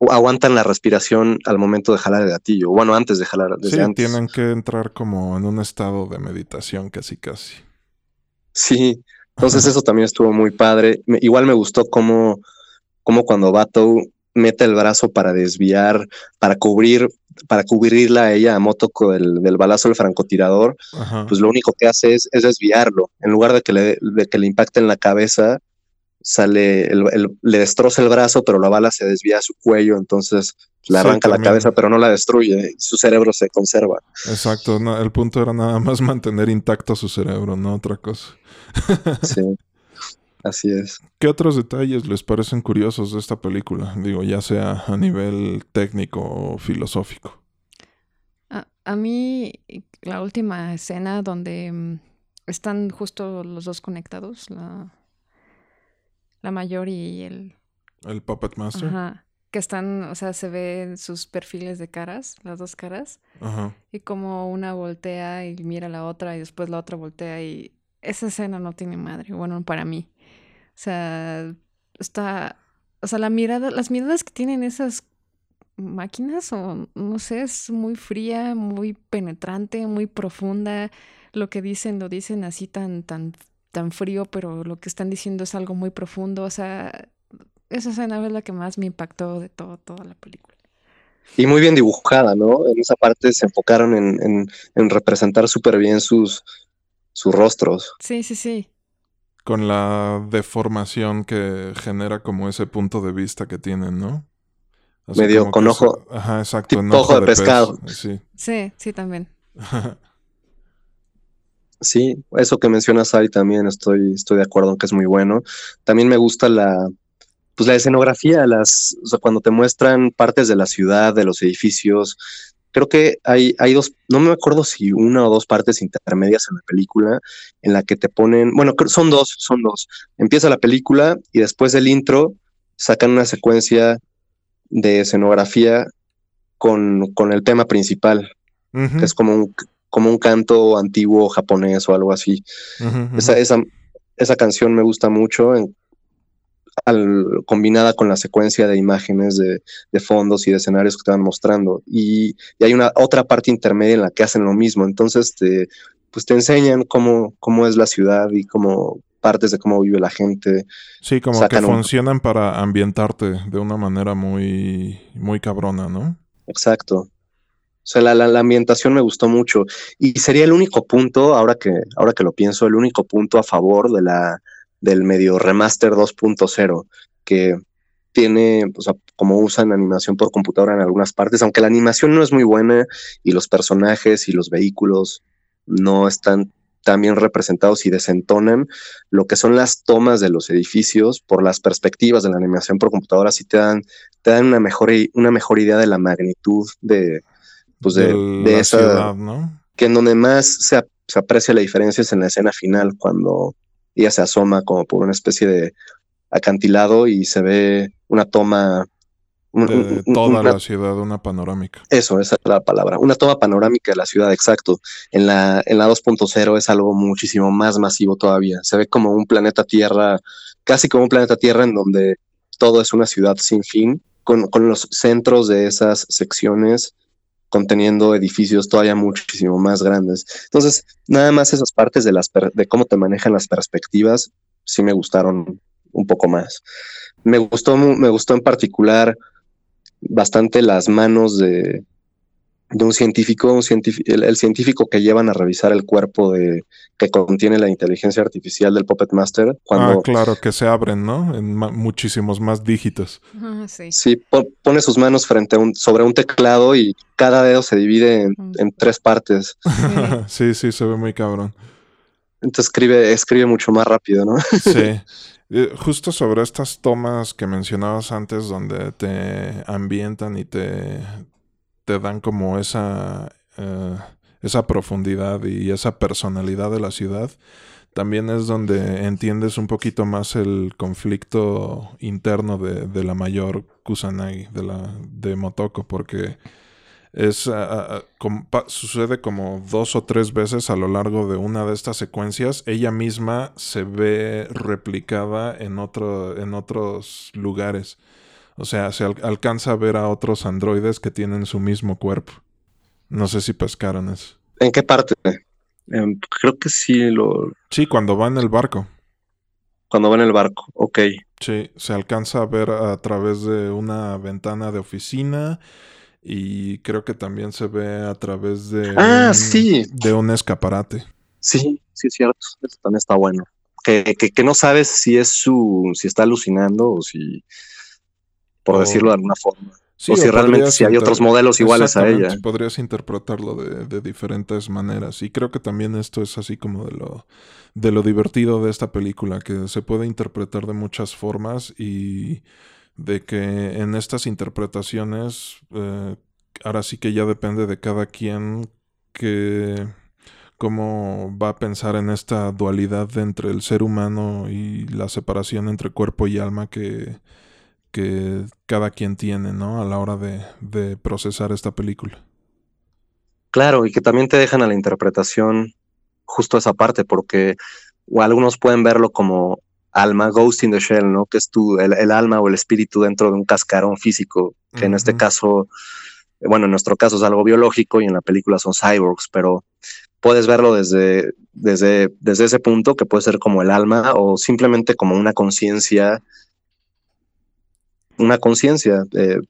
aguantan la respiración al momento de jalar el gatillo. Bueno, antes de jalar. Desde sí, tienen que entrar como en un estado de meditación casi casi. Sí, entonces eso también estuvo muy padre. igual me gustó cómo, cómo cuando Bato mete el brazo para desviar, para cubrir, para cubrirla a ella a moto del, del balazo del francotirador, pues lo único que hace es, desviarlo. En lugar de que le, de que le impacte en la cabeza, sale, el, le destroza el brazo, pero la bala se desvía a su cuello, entonces le arranca la cabeza, pero no la destruye, su cerebro se conserva. Exacto, el punto era nada más mantener intacto su cerebro, no otra cosa. sí. Así es. ¿Qué otros detalles les parecen curiosos de esta película? Digo, ya sea a nivel técnico o filosófico. A, a mí, la última escena donde mm, están justo los dos conectados, la, la mayor y el... El Puppet Master. Ajá. Que están, o sea, se ven sus perfiles de caras, las dos caras. Ajá. Y como una voltea y mira a la otra y después la otra voltea y esa escena no tiene madre, bueno, para mí. O sea, está, o sea, la mirada, las miradas que tienen esas máquinas o no sé, es muy fría, muy penetrante, muy profunda. Lo que dicen lo dicen así tan tan tan frío, pero lo que están diciendo es algo muy profundo, o sea, esa escena es la que más me impactó de todo, toda la película. Y muy bien dibujada, ¿no? En esa parte se enfocaron en, en, en representar súper bien sus, sus rostros. Sí, sí, sí. Con la deformación que genera como ese punto de vista que tienen, ¿no? Así Medio con que ojo- Ajá, exacto. tipo ojo de pescado. Sí. Sí, sí, también. Sí, eso que mencionas, Ari, también estoy, estoy de acuerdo en que es muy bueno. También me gusta la, pues la escenografía, las, o sea, cuando te muestran partes de la ciudad, de los edificios. Creo que hay, hay dos, no me acuerdo si una o dos partes intermedias en la película en la que te ponen, bueno, son dos, son dos. Empieza la película y después del intro sacan una secuencia de escenografía con, con el tema principal, que es como un, como un canto antiguo japonés o algo así. Esa, esa, esa canción me gusta mucho en- al- combinada con la secuencia de imágenes de, de fondos y de escenarios que te van mostrando. Y, y hay una otra parte intermedia en la que hacen lo mismo. Entonces, te, pues te enseñan cómo, cómo es la ciudad y cómo partes de cómo vive la gente. Sí, como que un- funcionan para ambientarte de una manera muy, muy cabrona, ¿no? Exacto. O sea, la, la, la ambientación me gustó mucho. Y sería el único punto, ahora que, ahora que lo pienso, el único punto a favor de la, del medio remaster 2.0, que tiene, o sea, como usan animación por computadora en algunas partes, aunque la animación no es muy buena y los personajes y los vehículos no están tan bien representados y desentonan, lo que son las tomas de los edificios por las perspectivas de la animación por computadora sí te dan, te dan una mejor, una mejor idea de la magnitud de, pues de, esa, ciudad, ¿no? que en donde más se, se aprecia la diferencia es en la escena final, cuando ella se asoma como por una especie de acantilado y se ve una toma. un- De toda una- la ciudad, una panorámica. Eso, esa es la palabra. Una toma panorámica de la ciudad, exacto. En la, en la 2.0 es algo muchísimo más masivo todavía. Se ve como un planeta Tierra, casi como un planeta Tierra en donde todo es una ciudad sin fin, con, con los centros de esas secciones conteniendo edificios todavía muchísimo más grandes. Entonces, nada más esas partes de, las de cómo te manejan las perspectivas, sí me gustaron un poco más. Me gustó, me gustó en particular bastante las manos de, de un científico, un científico el, el científico que llevan a revisar el cuerpo de que contiene la inteligencia artificial del Puppet Master. Cuando Ah, claro, que se abren, ¿no? En ma- muchísimos más dígitos. Ah, sí. sí, po- pone sus manos frente a un, sobre un teclado y cada dedo se divide en, Mm. en tres partes. sí, sí, se ve muy cabrón. Entonces escribe, escribe mucho más rápido, ¿no? Sí. Eh, Justo sobre estas tomas que mencionabas antes, donde te ambientan y te, te dan como esa, eh, esa profundidad y esa personalidad de la ciudad, también es donde entiendes un poquito más el conflicto interno de, de la mayor Kusanagi, de la de Motoko, porque es ah, ah, ah, sucede como dos o tres veces a lo largo de una de estas secuencias. Ella misma se ve replicada en otro, en otros lugares. O sea, se al- alcanza a ver a otros androides que tienen su mismo cuerpo. No sé si pescaron eso. ¿En qué parte? Creo que sí, lo, Sí, cuando va en el barco. cuando va en el barco. Ok. Sí, se alcanza a ver a través de una ventana de oficina y creo que también se ve a través de Ah, un- sí. de un escaparate. Sí, sí es cierto. Eso también está bueno. Que, que, que no sabes si es su, si está alucinando o si, por O- decirlo de alguna forma. o si realmente si hay otros modelos iguales a ella. Podrías interpretarlo de, de, diferentes maneras. Y creo que también esto es así como de lo, de lo divertido de esta película, que se puede interpretar de muchas formas y de que en estas interpretaciones, eh, ahora sí que ya depende de cada quien que cómo va a pensar en esta dualidad entre el ser humano y la separación entre cuerpo y alma que, que cada quien tiene, ¿no? A la hora de, de procesar esta película. Claro, y que también te dejan a la interpretación justo esa parte, porque o algunos pueden verlo como alma, ghost in the shell, ¿no? Que es tu, el, alma o el espíritu dentro de un cascarón físico, que en este caso, bueno, en nuestro caso es algo biológico y en la película son cyborgs, pero puedes verlo desde, desde, desde ese punto, que puede ser como el alma o simplemente como una conciencia, una conciencia eh,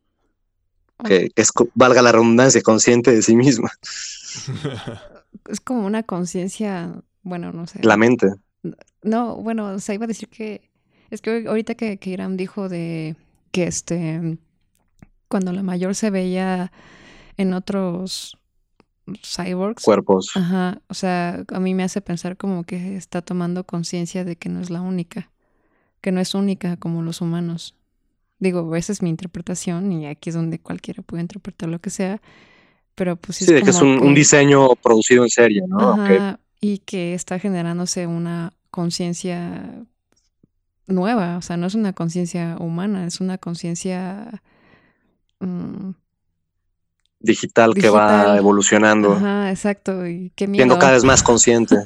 que, es, valga la redundancia, consciente de sí misma. es como una conciencia, bueno, no sé. La mente. No, bueno, o sea, iba a decir que es que ahorita que, que Iram dijo de que este cuando la mayor se veía en otros cyborgs. Cuerpos. Ajá. O sea, a mí me hace pensar como que está tomando conciencia de que no es la única. Que no es única como los humanos. Digo, esa es mi interpretación y aquí es donde cualquiera puede interpretar lo que sea. Pero pues sí, es, que es un, diseño producido en serie, ¿no? Ajá, Y que está generándose una conciencia nueva. O sea, no es una conciencia humana, es una conciencia. Mm, digital, que va evolucionando. Ajá, exacto. Y qué miedo. Siendo cada vez más consciente.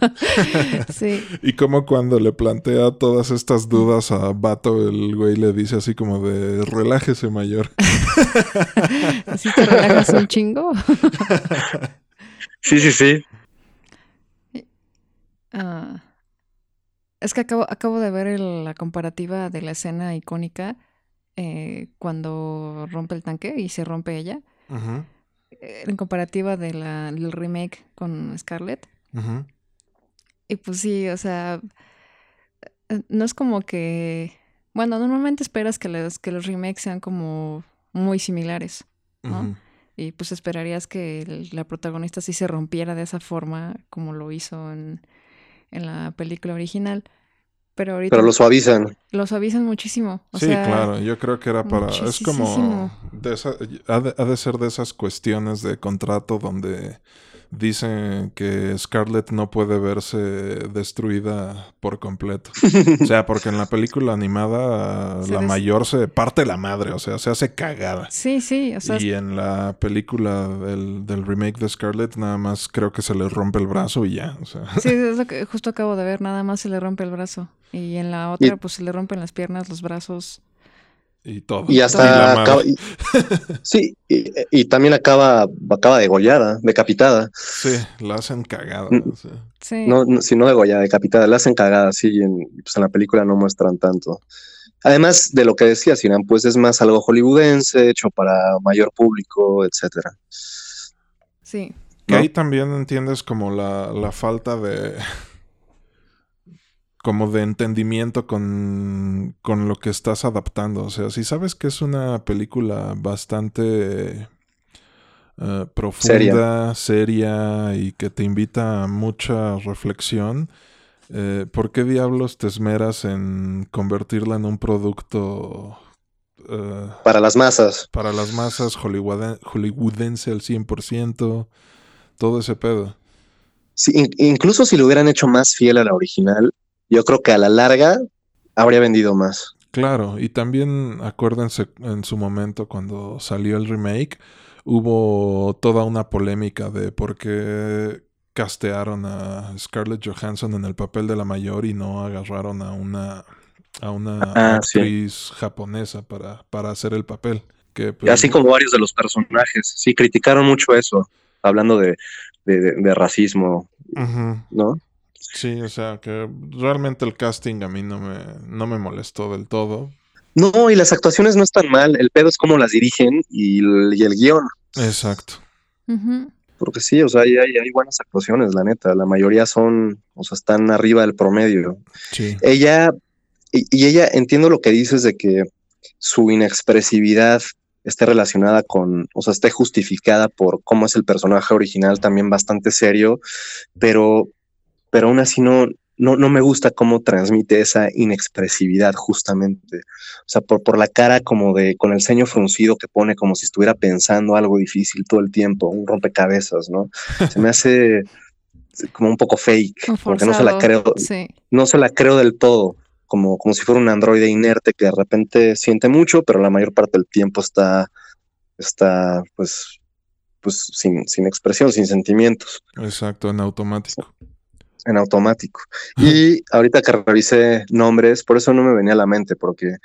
sí. Y como cuando le plantea todas estas dudas a Bato, el güey le dice así como de relájese mayor. ¿Así te relajas un chingo? sí, sí, sí. Ah, es que acabo, acabo de ver la comparativa de la escena icónica eh, cuando rompe el tanque y se rompe ella. Ajá. En comparativa de la, del remake con Scarlett. Y pues sí, o sea, eh, no es como que... Bueno, normalmente esperas que los, que los remakes sean como muy similares, ¿no? Y pues esperarías que la protagonista sí se rompiera de esa forma como lo hizo en, en la película original. Pero ahorita. Pero lo suavizan. Lo suavizan muchísimo. sí, claro. Yo creo que era para. Es como. De esa, ha, de, ser de esas cuestiones de contrato donde dicen que Scarlett no puede verse destruida por completo. o sea, porque en la película animada la mayor se parte la madre, o sea, se hace cagada. Sí, sí. O sea, y en la película del, del, remake de Scarlett nada más creo que se le rompe el brazo y ya. O sea. Sí, es lo que justo acabo de ver, nada más se le rompe el brazo. Y en la otra, pues se le rompen las piernas, los brazos. Y todo. Y hasta acaba, sí, y, también acaba, acaba degollada, decapitada. Sí, la hacen cagada. Mm, sí. No, si no degollada, decapitada, la hacen cagada, sí, y en, pues en la película no muestran tanto. Además de lo que decía Sinan, pues es más algo hollywoodense, hecho para mayor público, etcétera. Sí. Que ahí también entiendes como la, la falta de como de entendimiento con, con, lo que estás adaptando. O sea, si sabes que es una película bastante eh, profunda, seria. y que te invita a mucha reflexión, eh, ¿por qué diablos te esmeras en convertirla en un producto... Eh, para las masas. Para las masas, hollywoodense al 100%, todo ese pedo. Sí, incluso si lo hubieran hecho más fiel a la original, yo creo que a la larga habría vendido más. Claro, y también acuérdense en su momento cuando salió el remake, hubo toda una polémica de por qué castearon a Scarlett Johansson en el papel de la mayor y no agarraron a una a una ah, actriz japonesa para, para hacer el papel. Que, pues, Así como varios de los personajes. Sí, criticaron mucho eso, hablando de, de, racismo, ¿no? Sí, o sea, que realmente el casting a mí no me, no me molestó del todo. No, y las actuaciones no están mal, el pedo es cómo las dirigen y el, y el guion. Exacto. Porque sí, o sea, hay, hay, buenas actuaciones, la neta. La mayoría son, o sea, están arriba del promedio. Sí. Ella, y, ella, entiendo lo que dices de que su inexpresividad esté relacionada con, o sea, esté justificada por cómo es el personaje original, también bastante serio, pero, pero aún así no, no, no me gusta cómo transmite esa inexpresividad justamente. O sea, por, por la cara como de, con el ceño fruncido que pone como si estuviera pensando algo difícil todo el tiempo, un rompecabezas, ¿no? Se me hace como un poco fake, porque no se la creo, no se la creo del todo como, como si fuera un androide inerte que de repente siente mucho, pero la mayor parte del tiempo está, está pues, pues sin, sin expresión, sin sentimientos. Exacto, en automático. En automático. Y ahorita que revisé nombres, por eso no me venía a la mente, porque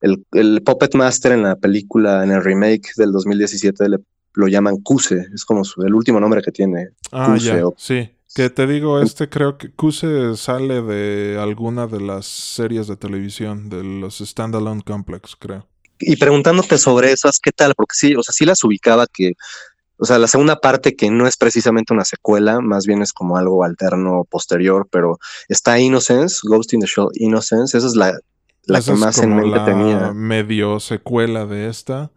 el, el Puppet Master en la película, en el remake del 2017, le, lo llaman Kuse, es como el último nombre que tiene. Ah, ya, sí. Que te digo, este creo que Kuse sale de alguna de las series de televisión, de los Standalone Complex, creo. Y preguntándote sobre esas, ¿qué tal? Porque sí, o sea, sí las ubicaba que, o sea, la segunda parte que no es precisamente una secuela, más bien es como algo alterno posterior, pero está Innocence, Ghost in the Shell Innocence, esa es la, la que más en mente tenía. Medio secuela de esta.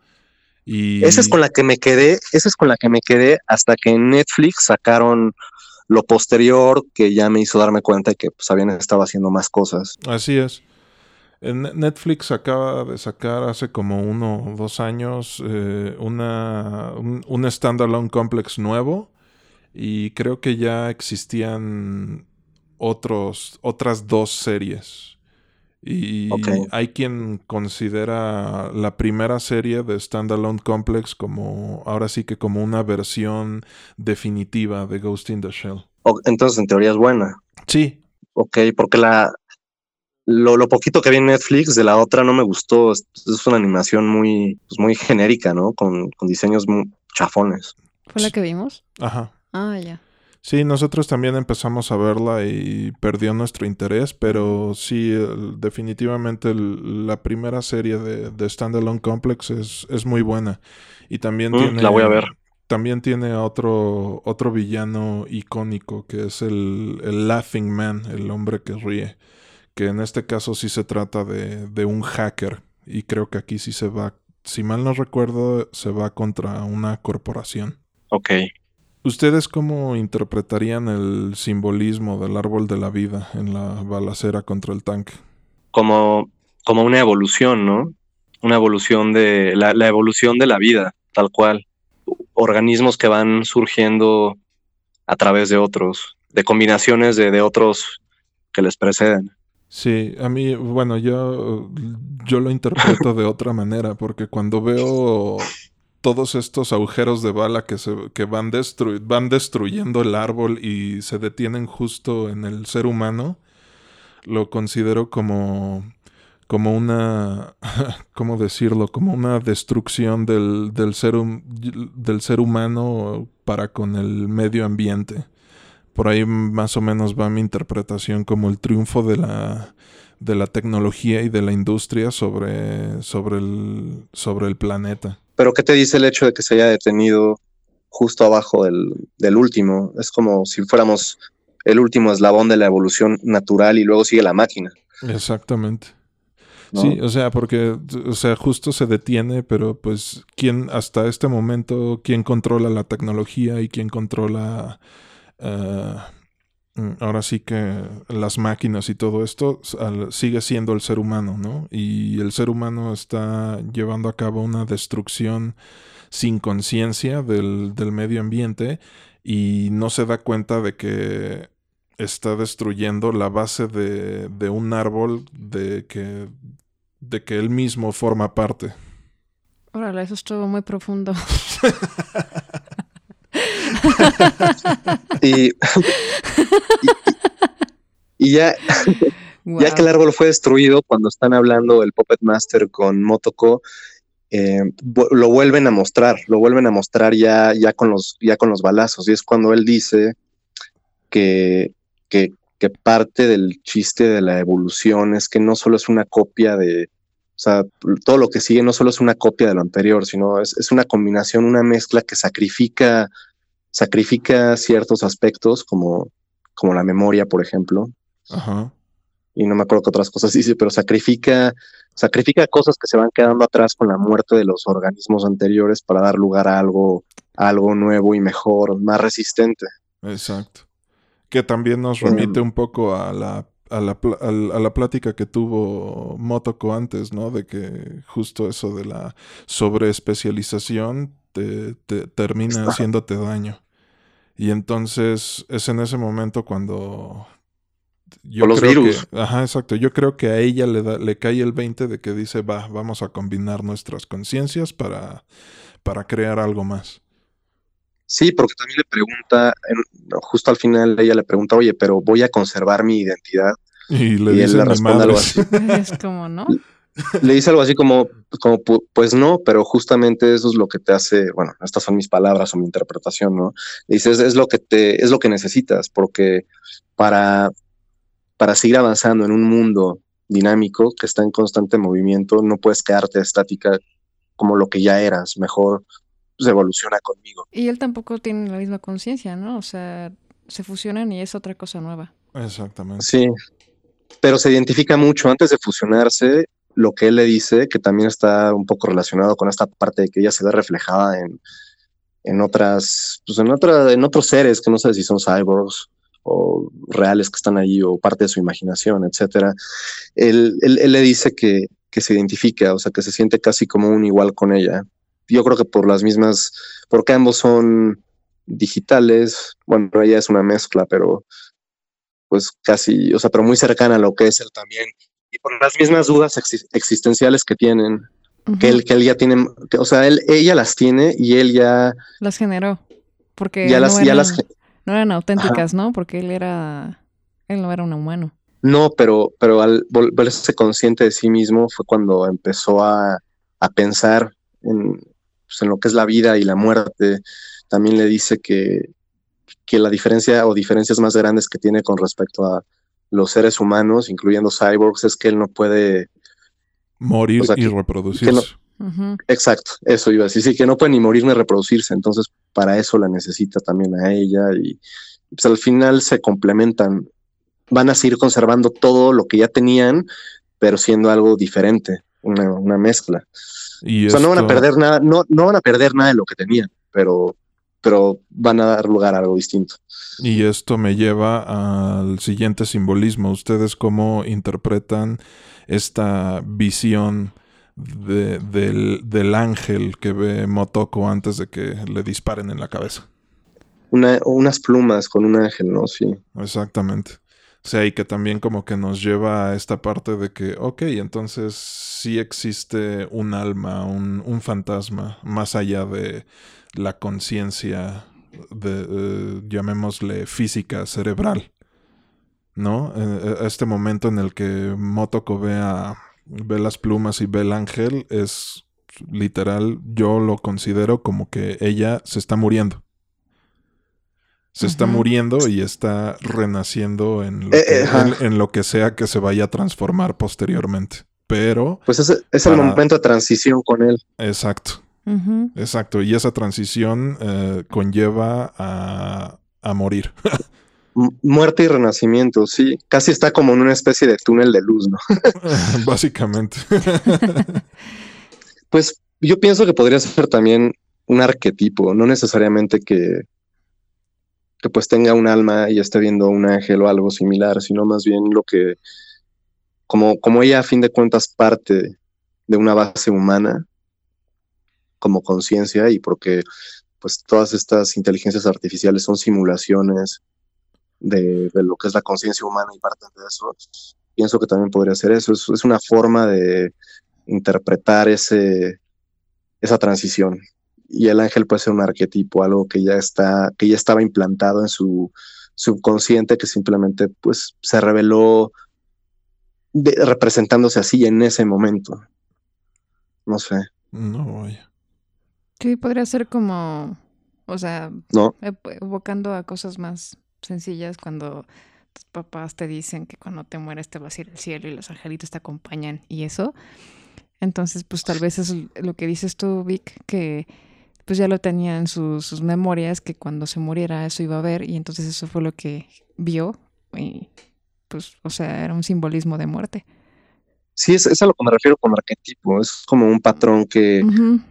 Y... Esa es con la que me quedé, esa es con la que me quedé hasta que en Netflix sacaron lo posterior que ya me hizo darme cuenta de que pues, habían estado haciendo más cosas. Así es. Netflix acaba de sacar hace como uno o dos años eh, una, un, standalone complex nuevo y creo que ya existían otros, otras dos series. Y hay quien considera la primera serie de Standalone Complex como, ahora sí que como una versión definitiva de Ghost in the Shell. entonces, en teoría es buena. Sí. Ok, porque la, lo, lo, poquito que vi en Netflix de la otra no me gustó. Es, una animación muy, pues muy genérica, ¿no? Con, con diseños muy chafones. ¿Fue la que vimos? Ajá. Ah, ya. Sí, nosotros también empezamos a verla y perdió nuestro interés, pero sí, definitivamente la primera serie de, de, Standalone Complex es, es, muy buena. Y también mm, tiene... La voy a ver. También tiene otro, otro villano icónico que es el, el Laughing Man, el hombre que ríe. Que en este caso sí se trata de, de un hacker. Y creo que aquí sí se va, si mal no recuerdo, se va contra una corporación. Ok. ¿Ustedes cómo interpretarían el simbolismo del árbol de la vida en la balacera contra el tanque? Como, como una evolución, ¿no? Una evolución de la, evolución de la vida, tal cual. Organismos que van surgiendo a través de otros, de combinaciones de, de otros que les preceden. Sí, a mí, bueno, yo, yo lo interpreto de otra manera, porque cuando veo todos estos agujeros de bala que, se, que van, van destruyendo el árbol y se detienen justo en el ser humano, lo considero como, como una, ¿cómo decirlo? Como una destrucción del, del, ser, del ser humano para con el medio ambiente. Por ahí más o menos va mi interpretación como el triunfo de la, de la tecnología y de la industria sobre, sobre, el, sobre el planeta. Pero ¿qué te dice el hecho de que se haya detenido justo abajo del, último? Es como si fuéramos el último eslabón de la evolución natural y luego sigue la máquina. Exactamente. Sí, o sea, porque, o sea, justo se detiene, pero pues, ¿quién hasta este momento, quién controla la tecnología y quién controla, uh, ahora sí que las máquinas y todo esto, sigue siendo el ser humano, ¿no? Y el ser humano está llevando a cabo una destrucción sin conciencia del, del medio ambiente y no se da cuenta de que está destruyendo la base de, de un árbol de que, de que él mismo forma parte. Órale, eso estuvo muy profundo. y, y, ya, ya que el árbol fue destruido, cuando están hablando el Puppet Master con Motoko, eh, lo vuelven a mostrar, lo vuelven a mostrar ya, ya, con los, ya con los balazos. Y es cuando él dice que, que, que parte del chiste de la evolución es que no solo es una copia de, o sea, todo lo que sigue no solo es una copia de lo anterior, sino es, es, una combinación, una mezcla que sacrifica sacrifica ciertos aspectos como, como la memoria, por ejemplo. Ajá. y no me acuerdo qué otras cosas dice, pero sacrifica, sacrifica cosas que se van quedando atrás con la muerte de los organismos anteriores para dar lugar a algo, algo nuevo y mejor, más resistente. Exacto. Que también nos remite un poco a la, a la, a la plática que tuvo Motoko antes, ¿no? De que justo eso de la sobreespecialización te, te termina haciéndote daño. Y entonces es en ese momento cuando yo los virus. ajá, exacto. Yo creo que a ella le, da, le cae el 20 de que dice, va, vamos a combinar nuestras conciencias para, para crear algo más. Sí, porque también le pregunta, justo al final ella le pregunta, oye, pero voy a conservar mi identidad. Y le él le responde algo así. Es como, ¿no? Le dice algo así como, como, pues no, pero justamente eso es lo que te hace, bueno, estas son mis palabras o mi interpretación, ¿no? Le dices, es lo que te, es lo que necesitas, porque para, para seguir avanzando en un mundo dinámico que está en constante movimiento, no puedes quedarte estática como lo que ya eras, mejor pues, evoluciona conmigo. Y él tampoco tiene la misma conciencia, ¿no? O sea, se fusionan y es otra cosa nueva. Exactamente. Sí, pero se identifica mucho antes de fusionarse lo que él le dice, que también está un poco relacionado con esta parte de que ella se ve reflejada en, en otras, pues en otra, en otros seres que no sé si son cyborgs o reales que están allí o parte de su imaginación, etcétera. Él, él, le dice que, que, se identifica, o sea, que se siente casi como un igual con ella. Yo creo que por las mismas, porque ambos son digitales, bueno, ella es una mezcla, pero pues casi, o sea, pero muy cercana a lo que es él también. Y por las mismas dudas existenciales que tienen, que, él, que él ya tiene, o sea, él, ella las tiene y él ya... Las generó, porque... Ya las, ya las no eran auténticas, ¿no? Porque él era, él no era un humano. No, pero, pero al volverse consciente de sí mismo fue cuando empezó a, a pensar en, pues, en, lo que es la vida y la muerte. También le dice que, que la diferencia o diferencias más grandes que tiene con respecto a los seres humanos, incluyendo cyborgs, es que él no puede morir y reproducirse. Exacto, eso iba a decir, sí, que no puede ni morir ni reproducirse, entonces para eso la necesita también a ella y pues al final se complementan, van a seguir conservando todo lo que ya tenían, pero siendo algo diferente, una, mezcla. o sea, no van a perder nada, no, no van a perder nada de lo que tenían, pero, pero van a dar lugar a algo distinto. Y esto me lleva al siguiente simbolismo. ¿Ustedes cómo interpretan esta visión? del, ángel que ve Motoko antes de que le disparen en la cabeza. Una, unas plumas con un ángel, ¿no? Sí. Exactamente. O sea, y que también como que nos lleva a esta parte de que, ok, entonces sí existe un alma, un, fantasma, más allá de la conciencia, de, eh, llamémosle física, cerebral. ¿No? Eh, eh, este momento en el que Motoko ve a, ve las plumas y ve el ángel, es literal, yo lo considero como que ella se está muriendo. Se está muriendo y está renaciendo en lo, eh, que, eh, en, lo, que, sea que se vaya a transformar posteriormente. Pero. Pues es, es el momento de transición con él. Exacto. Exacto. Y esa transición eh, conlleva a, a morir. muerte y renacimiento, sí. Casi está como en una especie de túnel de luz, ¿no? Básicamente. pues yo pienso que podría ser también un arquetipo, no necesariamente que, que pues tenga un alma y esté viendo un ángel o algo similar, sino más bien lo que, como, como ella a fin de cuentas parte de una base humana, como conciencia y porque pues todas estas inteligencias artificiales son simulaciones de, lo que es la conciencia humana y parte de eso, pienso que también podría ser eso. Es, una forma de interpretar ese, esa transición. Y el ángel puede ser un arquetipo, algo que ya está, que ya estaba implantado en su subconsciente, que simplemente pues se reveló representándose así en ese momento. No sé. No, vaya. Sí, podría ser como, o sea, ¿No? evocando a cosas más sencillas cuando tus papás te dicen que cuando te mueres te vas a ir al cielo y los angelitos te acompañan y eso. Entonces, pues tal vez es lo que dices tú, Vic, que pues ya lo tenía en sus, memorias, que cuando se muriera eso iba a ver y entonces eso fue lo que vio y pues, o sea, era un simbolismo de muerte. Sí, es, a lo que me refiero con arquetipo. Es como un patrón que,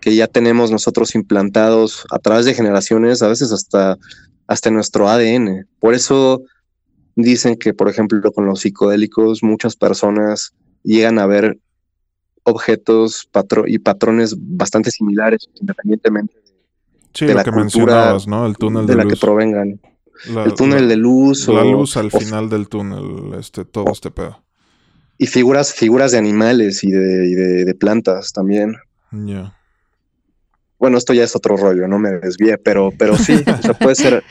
que, ya tenemos nosotros implantados a través de generaciones, a veces hasta, hasta nuestro ADN. Por eso dicen que, por ejemplo, con los psicodélicos, muchas personas llegan a ver objetos y patrones bastante similares, independientemente de la que cultura ¿no? El túnel de, la que provengan. el túnel de luz. La luz al final del túnel, este, todo este pedo. Y figuras, figuras de animales y de, de, plantas también. Ya. Bueno, esto ya es otro rollo, no me desvíe, pero, pero sí, o sea, puede ser.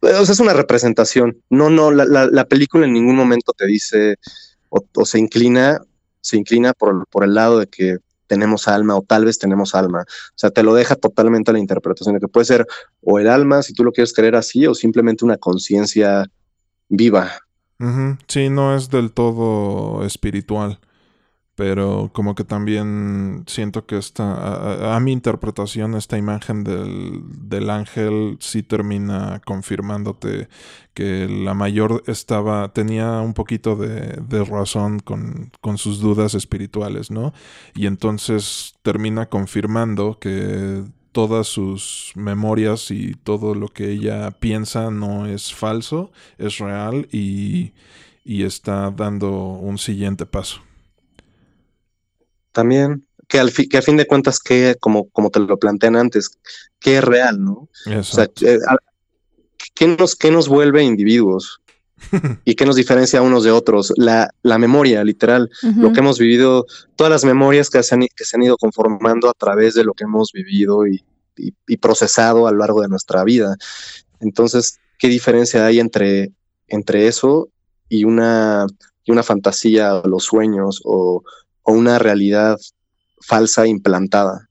O sea, es una representación. No, no, la, la, película en ningún momento te dice o, se inclina, se inclina por, por el lado de que tenemos alma o tal vez tenemos alma. O sea, te lo deja totalmente a la interpretación de que puede ser o el alma, si tú lo quieres creer así, o simplemente una conciencia viva. Sí, no es del todo espiritual pero como que también siento que esta, a, mi interpretación, esta imagen del, del, ángel sí termina confirmándote que la mayor estaba, tenía un poquito de, de razón con, con, sus dudas espirituales, ¿no? Y entonces termina confirmando que todas sus memorias y todo lo que ella piensa no es falso, es real y, y está dando un siguiente paso también, que, al que a fin de cuentas, que como, como te lo plantean antes, que es real, ¿no? O sea, eh, ¿qué, nos, ¿qué nos vuelve individuos? ¿Y qué nos diferencia unos de otros? La, la memoria, literal, lo que hemos vivido, todas las memorias que se, han, que se han ido conformando a través de lo que hemos vivido y, y, procesado a lo largo de nuestra vida. Entonces, ¿qué diferencia hay entre, entre eso y una, y una fantasía, los sueños o, o una realidad falsa implantada.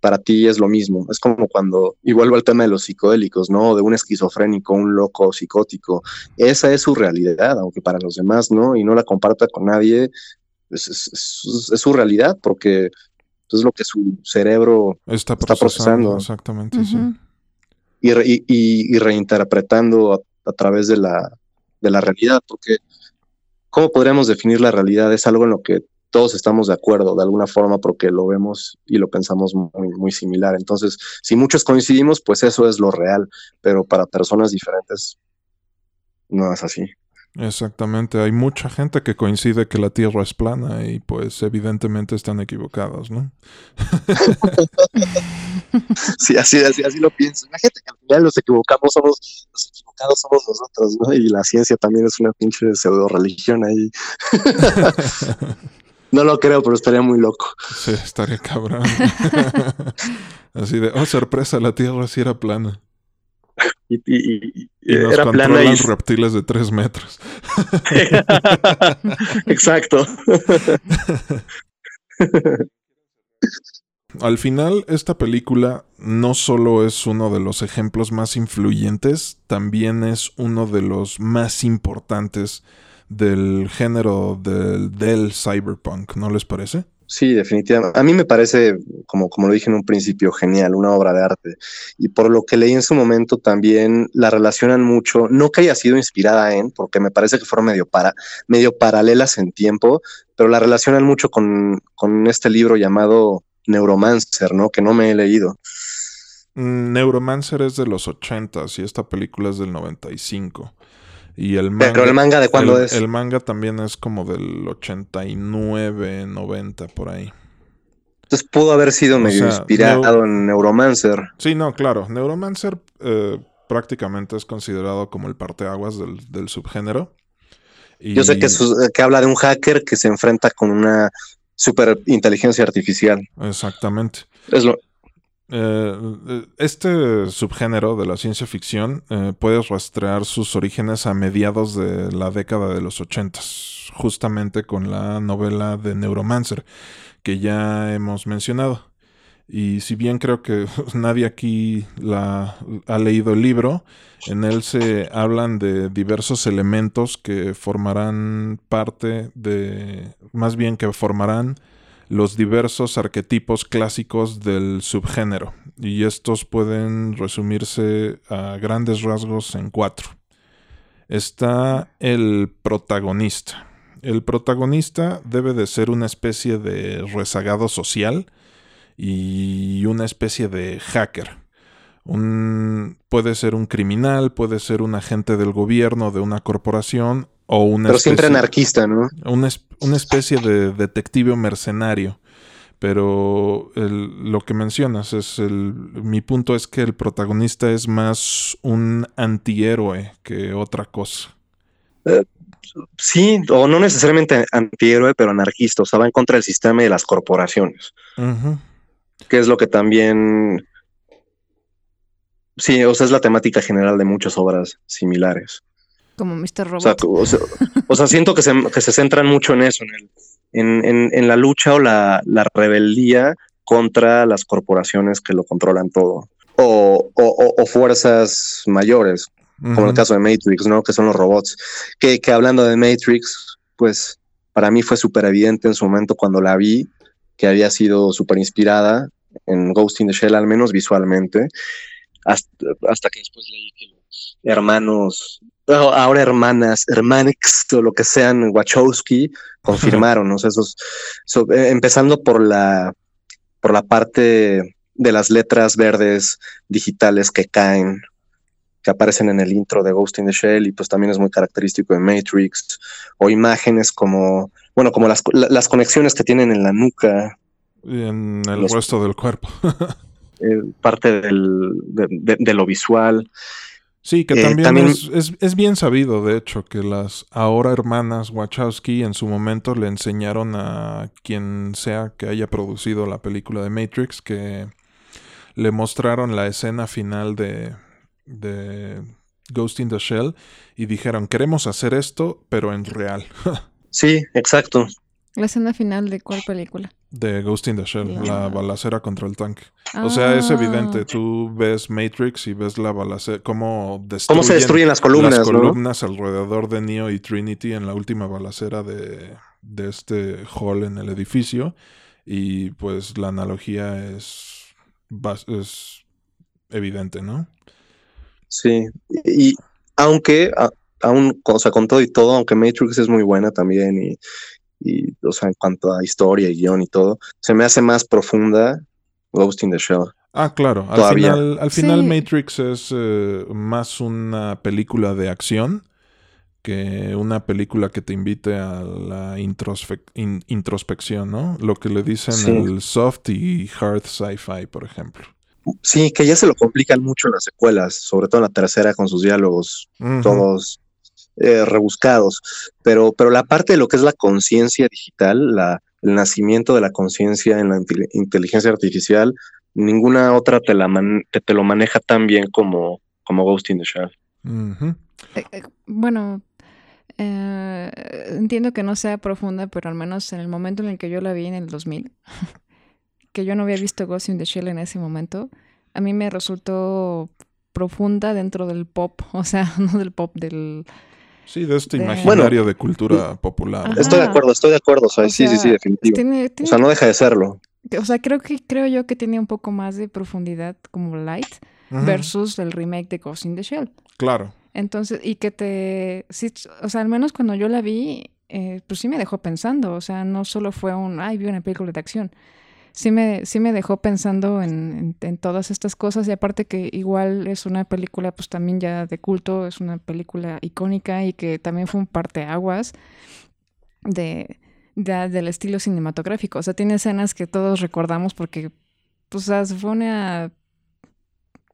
Para ti es lo mismo. Es como cuando, y vuelvo al tema de los psicodélicos, ¿no? De un esquizofrénico, un loco psicótico. Esa es su realidad, aunque para los demás no, y no la comparta con nadie. Es, su realidad, porque es lo que su cerebro está procesando. exactamente, sí. y, reinterpretando a, a, través de la, de la realidad, porque ¿cómo podríamos definir la realidad? Es algo en lo que todos estamos de acuerdo de alguna forma porque lo vemos y lo pensamos muy, muy similar. Entonces, si muchos coincidimos, pues eso es lo real, pero para personas diferentes no es así. Exactamente, hay mucha gente que coincide que la Tierra es plana y pues evidentemente están equivocados, ¿no? sí, así, así, así lo pienso. La gente que al final los equivocamos somos, los equivocados somos nosotros, ¿no? Y la ciencia también es una pinche pseudo religión ahí. no lo creo, pero estaría muy loco. Sí, estaría cabrón. así de, oh, sorpresa, la Tierra sí era plana. Y, y, y, nos era controlan reptiles de tres metros. Exacto. Al final, esta película no solo es uno de los ejemplos más influyentes, también es uno de los más importantes del género del, del cyberpunk, ¿no les parece? Sí, definitivamente. A mí me parece, como, como lo dije en un principio, genial, una obra de arte. Y por lo que leí en su momento también la relacionan mucho, no que haya sido inspirada en, porque me parece que fueron medio, para, medio paralelas en tiempo, pero la relacionan mucho con, con este libro llamado Neuromancer, ¿no? Que no me he leído. Mm, Neuromancer es de los 80 y esta película es del 95. Y el manga, Pero el manga de cuándo es? El manga también es como del 89, 90, por ahí. Entonces pudo haber sido medio inspirado en Neuromancer. Sí, no, claro. Neuromancer eh, prácticamente es considerado como el parteaguas del, del subgénero. Yo sé que, que habla de un hacker que se enfrenta con una super inteligencia artificial. Exactamente. Es lo, eh, este subgénero de la ciencia ficción eh, puede rastrear sus orígenes a mediados de la década de los ochentas, justamente con la novela de Neuromancer, que ya hemos mencionado. Y si bien creo que nadie aquí la, ha leído el libro, en él se hablan de diversos elementos que formarán parte de, más bien que formarán los diversos arquetipos clásicos del subgénero, y estos pueden resumirse a grandes rasgos en cuatro. está el protagonista. El protagonista debe de ser una especie de rezagado social y una especie de hacker. Un, puede ser un criminal, puede ser un agente del gobierno, de una corporación o una Pero siempre anarquista, ¿no? Una, una especie de detective o mercenario. Pero lo que mencionas es el. Mi punto es que el protagonista es más un antihéroe que otra cosa. Eh, sí, o no necesariamente antihéroe, pero anarquista. O sea, va en contra del sistema y de las corporaciones. Que es lo que también. Sí, o sea, es la temática general de muchas obras similares. Como Mr. Robot. O sea, siento que se, que se centran mucho en eso, en el en, la lucha o la, rebeldía contra las corporaciones que lo controlan todo. O, fuerzas mayores, como el caso de Matrix, ¿no? Que son los robots. Que, hablando de Matrix, pues para mí fue súper evidente en su momento cuando la vi, que había sido súper inspirada en Ghost in the Shell, al menos visualmente, hasta, hasta que después leí que los hermanos ahora hermanas, hermanex o lo que sean, Wachowski, confirmaron, ¿no? esos, eh, empezando por la, por la parte de las letras verdes digitales que caen, que aparecen en el intro de Ghost in the Shell y pues también es muy característico de Matrix, o imágenes como, bueno, como las, las conexiones que tienen en la nuca. Y en el resto del cuerpo. Eh, parte del, de lo visual. Sí, que eh, también, Es, bien sabido, de hecho, que las ahora hermanas Wachowski en su momento le enseñaron a quien sea que haya producido la película de Matrix que le mostraron la escena final de, de Ghost in the Shell y dijeron, queremos hacer esto, pero en real. sí, exacto. ¿La escena final de cuál película? De Ghost in the Shell, la balacera contra el tanque. O sea, es evidente, ah. tú ves Matrix y ves la balacera, cómo ¿Cómo se destruyen las columnas? Las columnas alrededor de Neo y Trinity en la última balacera de, de este hall en el edificio. Y pues la analogía es, es evidente, ¿no? Sí, y aunque, aún, o sea, con todo y todo, aunque Matrix es muy buena también y, y, o sea, en cuanto a historia y guion y todo, se me hace más profunda Ghost in the Shell. Ah, claro. Al final, al final Matrix es eh, más una película de acción que una película que te invite a la introspección, ¿no? Lo que le dicen el soft y hard sci-fi, por ejemplo. Sí, que ya se lo complican mucho en las secuelas, sobre todo en la tercera con sus diálogos todos eh, rebuscados, pero, pero la parte de lo que es la conciencia digital, la, el nacimiento de la conciencia en la inteligencia artificial, ninguna otra te, la te, lo maneja tan bien como, como Ghost in the Shell. Eh, eh, bueno, entiendo que no sea profunda, pero al menos en el momento en el que yo la vi en el 2000, que yo no había visto Ghost in the Shell en ese momento, a mí me resultó profunda dentro del pop, o sea, no del pop, del, Sí, de este imaginario de cultura popular. Estoy de acuerdo, estoy de acuerdo. O sea, sí, sí, sí, definitivo. o sea, no deja de serlo. O sea, creo que creo yo que tiene un poco más de profundidad como Light versus el remake de Ghost in the Shell. Claro. Entonces, y que te. Sí, o sea, al menos cuando yo la vi, eh, pues sí me dejó pensando. O sea, no solo fue un. Ay, vi una película de acción sí me, sí me dejó pensando en, todas estas cosas y aparte que igual es una película pues también ya de culto, es una película icónica y que también fue un parteaguas de, de, del estilo cinematográfico. O sea, tiene escenas que todos recordamos porque pues se fue una...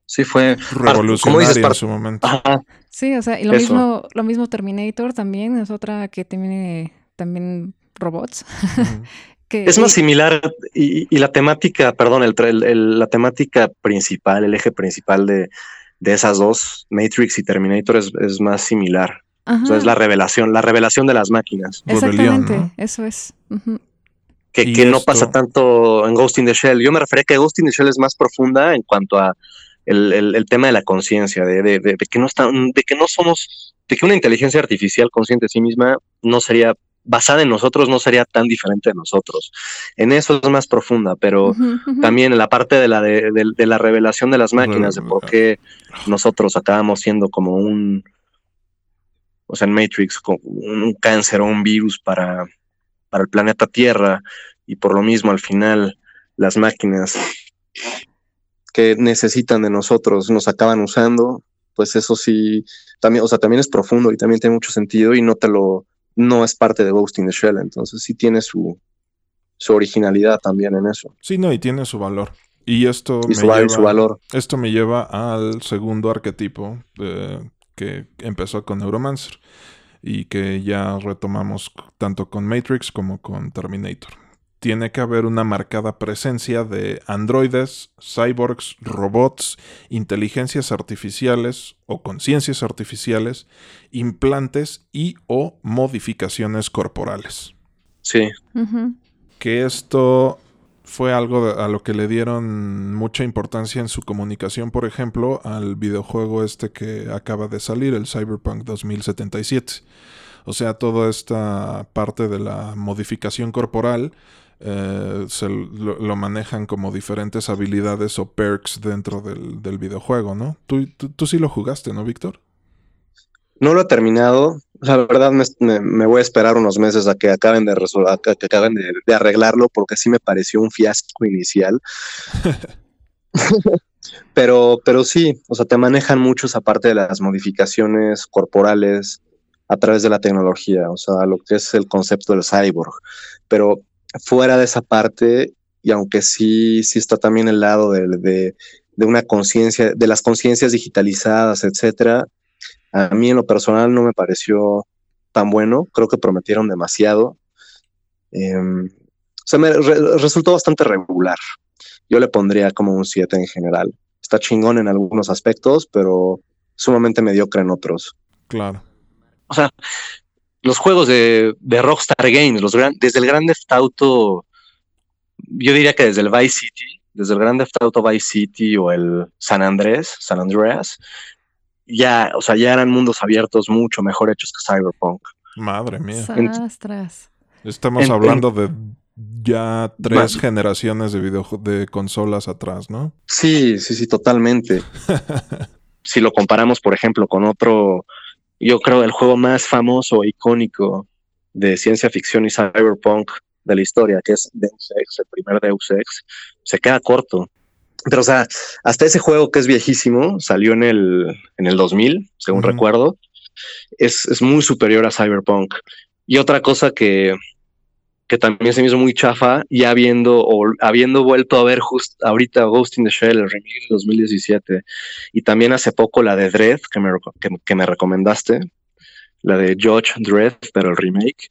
Sí, fue revolucionaria en su momento. Sí, o sea, y lo mismo, lo mismo Terminator también es otra que tiene también robots. es más similar y, la temática, perdón, el, la temática principal, el eje principal de, esas dos, Matrix y Terminator, es, más similar. es la revelación, la revelación de las máquinas. Exactamente, eso es. Que, no pasa tanto en Ghost in the Shell. Yo me refería a que Ghost in the Shell es más profunda en cuanto a el, tema de la conciencia, de, de, que no de que no somos, de que una inteligencia artificial consciente de sí misma no sería basada en nosotros no sería tan diferente de nosotros. En eso es más profunda, pero también en la parte de la, de, la revelación de las máquinas, de por qué nosotros acabamos siendo como un, o sea, en Matrix, con un cáncer o un virus para, para el planeta Tierra, y por lo mismo al final las máquinas que necesitan de nosotros nos acaban usando, pues eso sí, también, o sea, también es profundo y también tiene mucho sentido y no te lo, no es parte de Ghost in the Shell, entonces sí tiene su, su originalidad también en eso. Sí, no, y tiene su valor. Y esto, me, lleva, su valor. esto me lleva al segundo arquetipo eh, que empezó con Neuromancer y que ya retomamos tanto con Matrix como con Terminator. Tiene que haber una marcada presencia de androides, cyborgs, robots, inteligencias artificiales o conciencias artificiales, implantes y o modificaciones corporales. Sí. Que esto fue algo a lo que le dieron mucha importancia en su comunicación, por ejemplo, al videojuego este que acaba de salir, el Cyberpunk 2077. O sea, toda esta parte de la modificación corporal eh, se lo, manejan como diferentes habilidades o perks dentro del, videojuego, ¿no? Tú, tú, sí lo jugaste, ¿no, Víctor? No lo he terminado. La verdad me, voy a esperar unos meses a que acaben de resolver, que acaben de, arreglarlo, porque sí me pareció un fiasco inicial. pero, pero sí, o sea, te manejan mucho esa parte de las modificaciones corporales a través de la tecnología, o sea, lo que es el concepto del cyborg. Pero fuera de esa parte, y aunque sí, sí está también el lado de, de, de una conciencia, de las conciencias digitalizadas, etcétera, a mí en lo personal no me pareció tan bueno, creo que prometieron demasiado. Em, o sea, me resultó bastante regular. Yo le pondría como un 7 en general. Está chingón en algunos aspectos, pero sumamente mediocre en otros. Claro. O sea, los juegos de, Rockstar Games, los desde el Grand Theft Auto, yo diría que desde el Vice City, desde el Grand Theft Auto Vice City o el San Andrés, San Andreas, ya, o sea, ya eran mundos abiertos mucho mejor hechos que Cyberpunk. Madre mía. Sastras. Estamos hablando de ya tres generaciones de video de consolas atrás, ¿no? Sí, sí, sí, totalmente. si lo comparamos, por ejemplo, con otro, yo creo el juego más famoso, icónico de ciencia ficción y cyberpunk de la historia, que es Deus Ex, el primer Deus Ex, se queda corto. Pero, o sea, hasta ese juego que es viejísimo, salió en el, en el 2000, según recuerdo, es, es, muy superior a Cyberpunk. Y otra cosa que, que también se me hizo muy chafa, ya habiendo, o habiendo vuelto a ver just ahorita Ghost in the Shell, el remake de 2017, y también hace poco la de Dread, que me, que, me recomendaste, la de Judge Dread, pero el remake,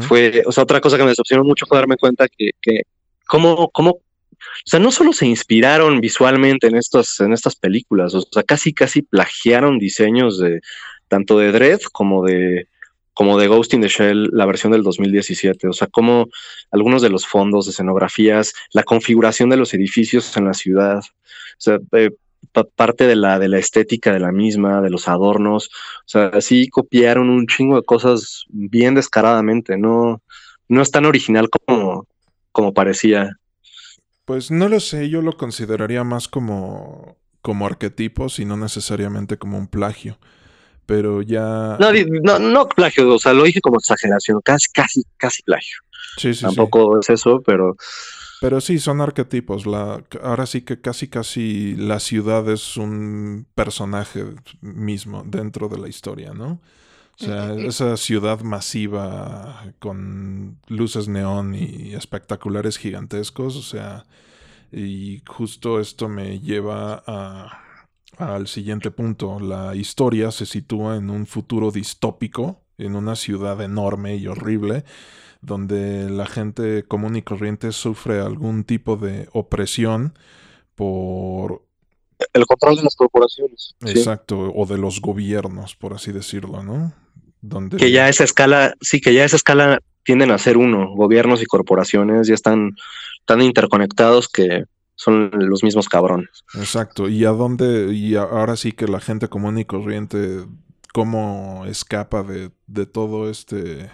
fue, o sea, otra cosa que me decepcionó mucho fue darme cuenta que, que cómo, cómo o sea, no solo se inspiraron visualmente en, estos, en estas películas, o sea, casi casi plagiaron diseños de tanto de Dread como de como de Ghost in the Shell, la versión del 2017. O sea, como algunos de los fondos, escenografías, la configuración de los edificios en la ciudad, o sea, eh, parte de la, de la estética de la misma, de los adornos. O sea, sí copiaron un chingo de cosas bien descaradamente. No, no es tan original como, como parecía. Pues no lo sé, yo lo consideraría más como, como arquetipos y no necesariamente como un plagio. Pero ya. No, no, plagio, o sea, lo dije como exageración, casi, casi, casi plagio. Sí, sí, Tampoco es eso, pero. Pero sí, son arquetipos. La, ahora sí que casi, casi la ciudad es un personaje mismo dentro de la historia, ¿no? O sea, esa ciudad masiva con luces neón y espectaculares gigantescos, o sea, y justo esto me lleva a, al siguiente punto. La historia se sitúa en un futuro distópico, en una ciudad enorme y horrible, donde la gente común y corriente sufre algún tipo de opresión por el control de las corporaciones. Exacto, o de los gobiernos, por así decirlo, ¿no? Que ya esa escala, sí, que ya esa escala tienden a ser uno, gobiernos y corporaciones ya están tan interconectados que son los mismos cabrones. Exacto, y a dónde, y ahora sí que la gente común y corriente, cómo escapa de, de todo este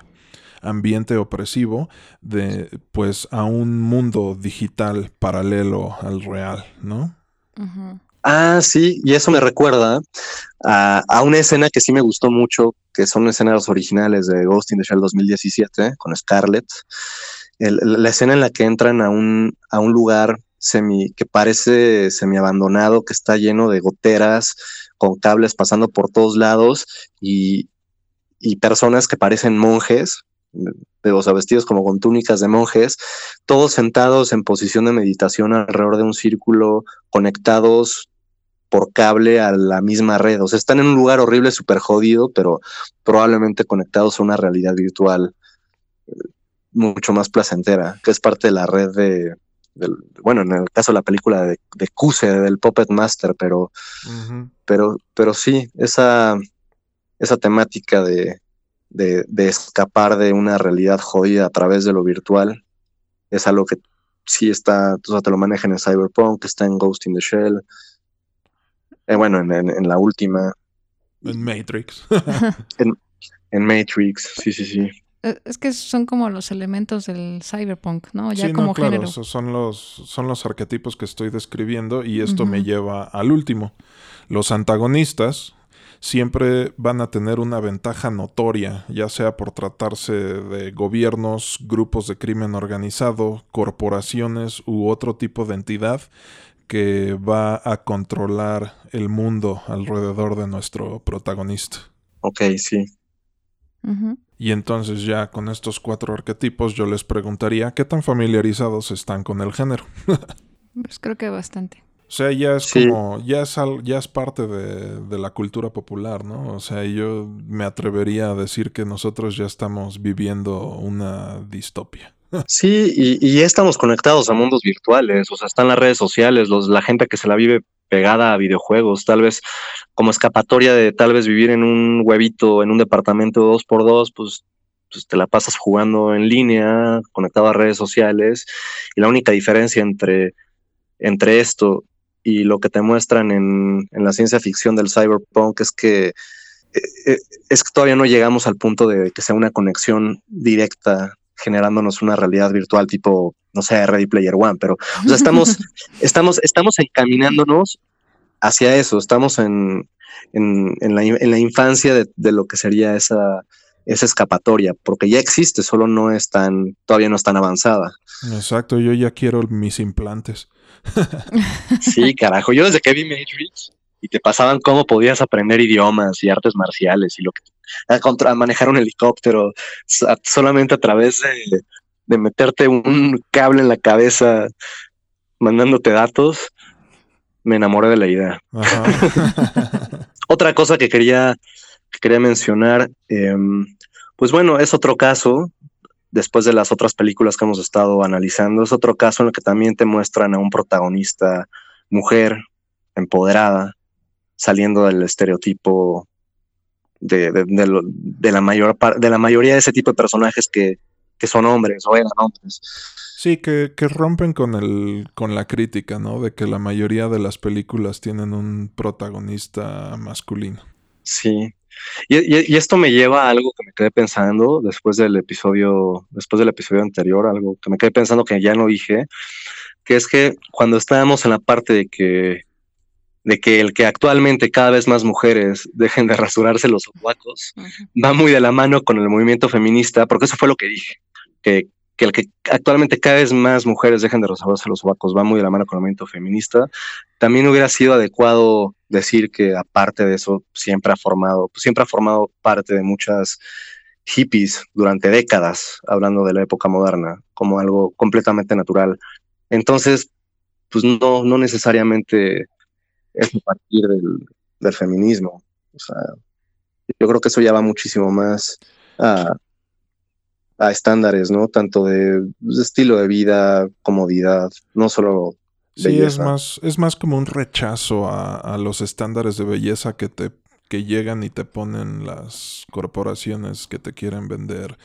ambiente opresivo de pues a un mundo digital paralelo al real, ¿no? Ah, sí, y eso me recuerda a, una escena que sí me gustó mucho, que son escenas originales de Ghost in the Shell 2017 con Scarlett. la escena en la que entran a un, a un lugar semi, que parece semi abandonado, que está lleno de goteras, con cables pasando por todos lados y, y personas que parecen monjes, vestidos como con túnicas de monjes, todos sentados en posición de meditación alrededor de un círculo, conectados por cable a la misma red. O sea, están en un lugar horrible, súper jodido, pero probablemente conectados a una realidad virtual eh, mucho más placentera, que es parte de la red de, bueno, en el caso de la película de, de Cuse, del Puppet Master, pero, pero, pero sí, esa, esa temática de, de, de, escapar de una realidad jodida a través de lo virtual es algo que sí está, o sea, te lo manejan en Cyberpunk, está en Ghost in the Shell, eh, bueno, en, en, la última. En Matrix. en, en Matrix, sí, sí, sí. Eh, es que son como los elementos del cyberpunk, ¿no? Ya como no, claro, Son los, son los arquetipos que estoy describiendo y esto me lleva al último. Los antagonistas siempre van a tener una ventaja notoria, ya sea por tratarse de gobiernos, grupos de crimen organizado, corporaciones u otro tipo de entidad que va a controlar el mundo alrededor de nuestro protagonista. Ok, sí. Y entonces ya con estos cuatro arquetipos yo les preguntaría qué tan familiarizados están con el género. pues creo que bastante. O sea, ya es como, ya es, ya es parte de, de, la cultura popular, ¿no? O sea, yo me atrevería a decir que nosotros ya estamos viviendo una distopia. Sí, y, y, ya estamos conectados a mundos virtuales, o sea, están las redes sociales, los, la gente que se la vive pegada a videojuegos, tal vez como escapatoria de tal vez vivir en un huevito, en un departamento dos por dos, pues, pues te la pasas jugando en línea, conectado a redes sociales, y la única diferencia entre, entre esto y lo que te muestran en, en la ciencia ficción del cyberpunk es que eh, eh, es que todavía no llegamos al punto de que sea una conexión directa generándonos una realidad virtual tipo, no sé, Ready Player One, pero o sea, estamos, estamos, estamos encaminándonos hacia eso, estamos en, en, en, la, en la, infancia de, de, lo que sería esa, esa escapatoria, porque ya existe, solo no es tan, todavía no es tan avanzada. Exacto, yo ya quiero mis implantes. sí, carajo, yo desde que vi Matrix y te pasaban cómo podías aprender idiomas y artes marciales y lo que a, manejar un helicóptero solamente a través de, meterte un cable en la cabeza mandándote datos, me enamoré de la idea. Otra cosa que quería, quería mencionar, em, pues bueno, es otro caso, después de las otras películas que hemos estado analizando, es otro caso en el que también te muestran a un protagonista mujer, empoderada, saliendo del estereotipo de, de, la mayor de la mayoría de ese tipo de personajes que, que son hombres o eran hombres. Sí, que, que, rompen con el, con la crítica, ¿no? De que la mayoría de las películas tienen un protagonista masculino. Sí. Y, y, esto me lleva a algo que me quedé pensando después del episodio, después del episodio anterior, algo que me quedé pensando que ya no dije, que es que cuando estábamos en la parte de que de que el que actualmente cada vez más mujeres dejen de rasurarse los ovacos va muy de la mano con el movimiento feminista, porque eso fue lo que dije, que, que el que actualmente cada vez más mujeres dejen de rasurarse los ovacos va muy de la mano con el movimiento feminista. También hubiera sido adecuado decir que aparte de eso siempre ha formado, siempre ha formado parte de muchas hippies durante décadas, hablando de la época moderna, como algo completamente natural. Entonces, pues no, no necesariamente es a partir del, feminismo. O sea, yo creo que eso ya va muchísimo más a, estándares, ¿no? Tanto de, estilo de vida, comodidad, no solo Sí, es más, es más como un rechazo a, a, los estándares de belleza que te que llegan y te ponen las corporaciones que te quieren vender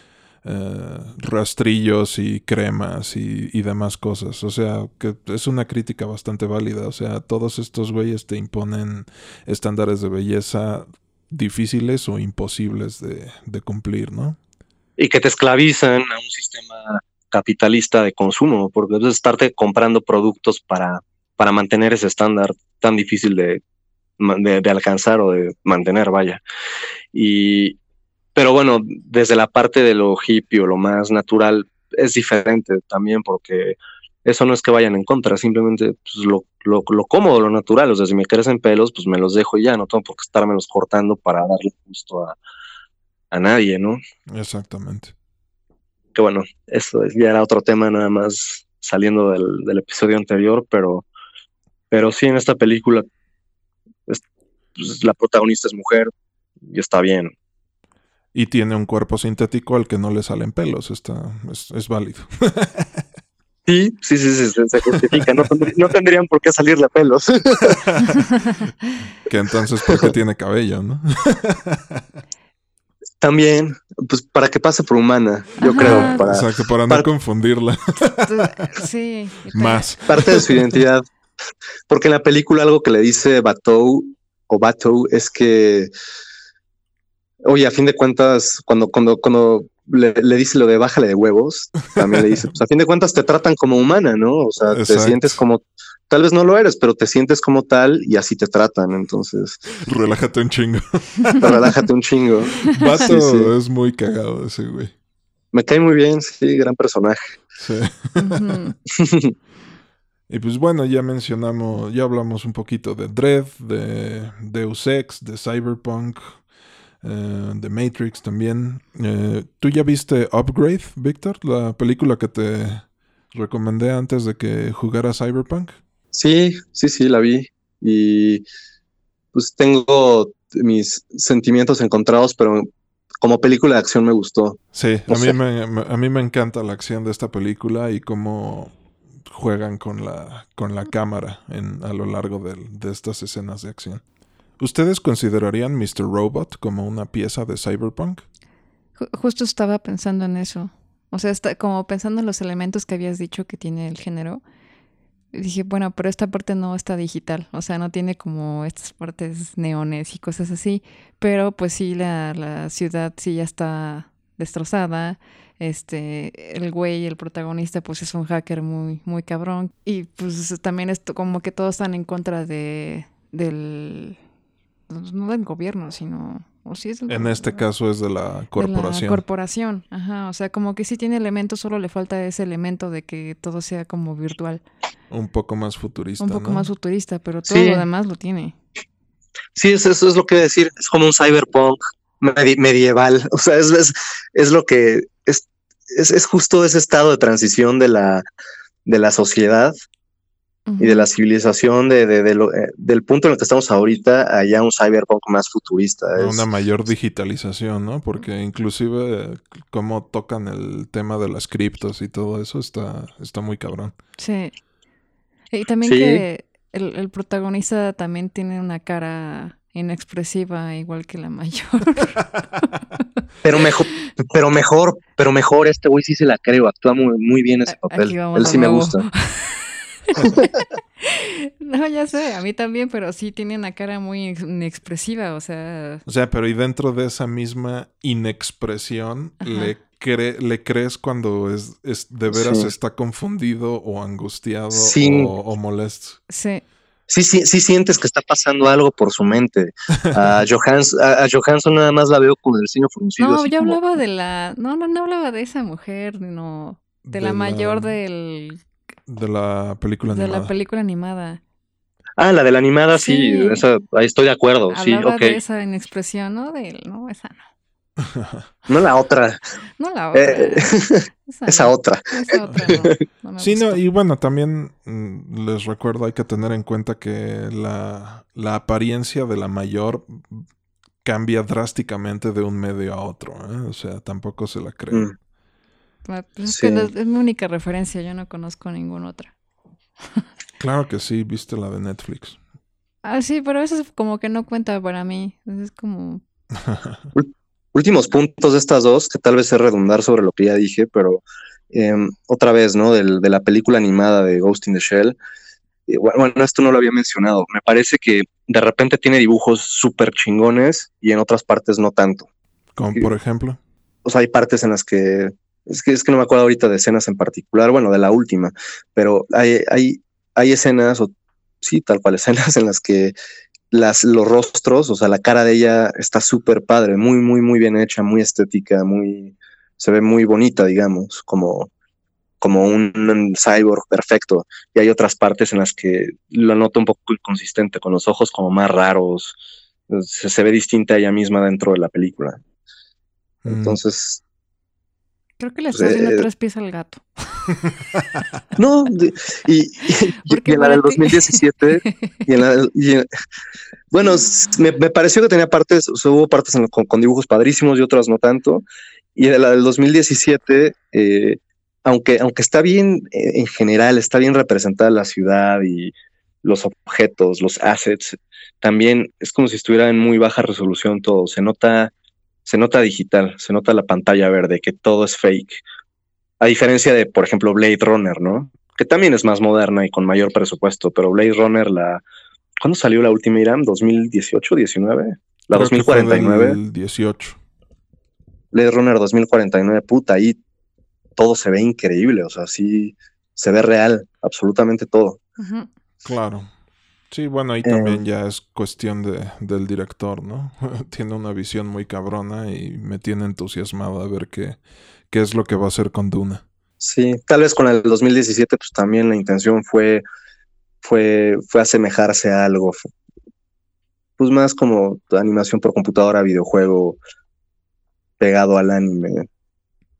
eh, rastrillos y cremas y, demás cosas. O sea, que es una crítica bastante válida. O sea, todos estos güeyes te imponen estándares de belleza difíciles o imposibles de, de cumplir, ¿no? Y que te esclavizan a un sistema capitalista de consumo, porque debes estarte comprando productos para, para mantener ese estándar tan difícil de, de, alcanzar o de mantener, vaya. Y, pero bueno, desde la parte de lo hippie o lo más natural es diferente también porque eso no es que vayan en contra, simplemente pues, lo, lo, lo, cómodo, lo natural. O sea, si me crecen pelos, pues me los dejo y ya, no tengo por qué los cortando para darle gusto a, a nadie, ¿no? Exactamente. Que bueno, eso ya era otro tema nada más saliendo del, del episodio anterior, pero, pero sí en esta película pues, la protagonista es mujer y está bien. Y tiene un cuerpo sintético al que no le salen pelos, está, es, es válido. Sí, sí, sí, sí, se justifica. No, no, tendrían por qué salirle pelos. que entonces, ¿por qué tiene cabello, no? También, pues para que pase por humana, yo creo. Para, Exacto, para no confundirla. sí. Más. Parte de su identidad. Porque en la película algo que le dice Batou o Batou es que, oye, a fin de cuentas, cuando, cuando, cuando le, dice lo de bájale de huevos, también le dice, pues a fin de cuentas te tratan como humana, ¿no? O sea, te sientes como, tal vez no lo eres, pero te sientes como tal y así te tratan, entonces. Relájate un chingo. Relájate un chingo. Vato es muy cagado ese güey. Me cae muy bien, sí, gran personaje. Sí. y pues bueno, ya mencionamos, ya hablamos un poquito de Dread, de Deus Ex, de Cyberpunk, eh, The Matrix también. Eh, ¿Tú ya viste Upgrade, Víctor? La película que te recomendé antes de que jugara Cyberpunk. Sí, sí, sí, la vi. Y pues tengo mis sentimientos encontrados, pero como película de acción me gustó. Sí, a mí, me, a mí me encanta la acción de esta película y cómo juegan con la, con la cámara en, a lo largo de estas escenas de acción. ¿Ustedes considerarían Mr. Robot como una pieza de Cyberpunk? Justo estaba pensando en eso. O sea, está, como pensando en los elementos que habías dicho que tiene el género. Dije, bueno, pero esta parte no está digital. O sea, no tiene como estas partes neones y cosas así. Pero pues sí, la, la ciudad sí ya está destrozada. Este, el güey, el protagonista, pues es un hacker muy, muy cabrón. Y pues también esto, como que todos están en contra de, del no del gobierno, sino... O sí es en este caso es de la corporación. De la corporación, ajá. O sea, como que sí tiene elementos, solo le falta ese elemento de que todo sea como virtual. Un poco más futurista. Un poco más futurista, pero todo lo demás lo tiene. Sí, eso, es lo que decir. Es como un cyberpunk medieval. O sea, es, es, lo que es, es, es, justo ese estado de transición de la, de la sociedad y de la civilización de, de, eh, del punto en el que estamos ahorita allá un cyberpunk más futurista. Una mayor digitalización, ¿no? Porque inclusive cómo tocan el tema de las criptos y todo eso está, está muy cabrón. Sí. Y también que el, el protagonista también tiene una cara inexpresiva igual que la mayor. pero mejor, pero mejor, pero mejor este güey sí se la creo, actúa muy, muy bien ese papel. Él sí me gusta. no, ya sé, a mí también, pero sí tiene una cara muy inexpresiva, o sea... O sea, pero y dentro de esa misma inexpresión, le, le crees cuando es, es de veras está confundido o angustiado o, molesto. Sí. Sí, sí, sí sientes que está pasando algo por su mente. A, Johansson nada más la veo con el signo fruncido. No, yo hablaba de la... No, no, no hablaba de esa mujer, no. De, la mayor del de la película animada. De la película animada. Ah, la de la animada, sí, ahí estoy de acuerdo, sí, ok. de esa en expresión, ¿no? De, no, esa no. no la otra. No la otra. Eh, esa, otra. Esa otra no, sí, no, y bueno, también mm, les recuerdo, hay que tener en cuenta que la, la apariencia de la mayor cambia drásticamente de un medio a otro, ¿eh? o sea, tampoco se la creen. Mm. Pues es, que es mi única referencia, yo no conozco ninguna otra. claro que sí, viste la de Netflix. Ah, sí, pero eso es como que no cuenta para mí. Es como. Últimos puntos de estas dos, que tal vez es redundar sobre lo que ya dije, pero em, otra vez, ¿no? de la película animada de Ghost in the Shell. Bueno, esto no lo había mencionado. Me parece que de repente tiene dibujos súper chingones y en otras partes no tanto. Como por ejemplo. O sea, hay partes en las que es que, es que no me acuerdo ahorita de escenas en particular, bueno, de la última, pero hay, hay, hay escenas o sí, tal cual, escenas en las que las, los rostros, o sea, la cara de ella está súper padre, muy, muy, muy bien hecha, muy estética, muy, se ve muy bonita, digamos, como, como un, cyborg perfecto. Y hay otras partes en las que lo noto un poco inconsistente, con los ojos como más raros, se, ve distinta a ella misma dentro de la película. Mm. Entonces, Creo que le está haciendo tres pies al gato. No, y, en la del 2017, bueno, me, pareció que tenía partes, hubo partes con, dibujos padrísimos y otras no tanto. Y en la del 2017, eh, aunque, aunque está bien eh, en general, está bien representada la ciudad y los objetos, los assets, también es como si estuviera en muy baja resolución todo. Se nota se nota digital, se nota la pantalla verde, que todo es fake. A diferencia de, por ejemplo, Blade Runner, ¿no? Que también es más moderna y con mayor presupuesto, pero Blade Runner, la. ¿Cuándo salió la última Iram? ¿2018, 19? La 2049. 18. Blade Runner 2049, puta, ahí todo se ve increíble, o sea, sí se ve real, absolutamente todo. Claro. Sí, bueno, ahí también eh, ya es cuestión de, del director, ¿no? tiene una visión muy cabrona y me tiene entusiasmado a ver qué, qué es lo que va a hacer con Duna. Sí, tal vez con el 2017 pues también la intención fue, fue, fue asemejarse a algo, pues más como animación por computadora, videojuego, pegado al anime.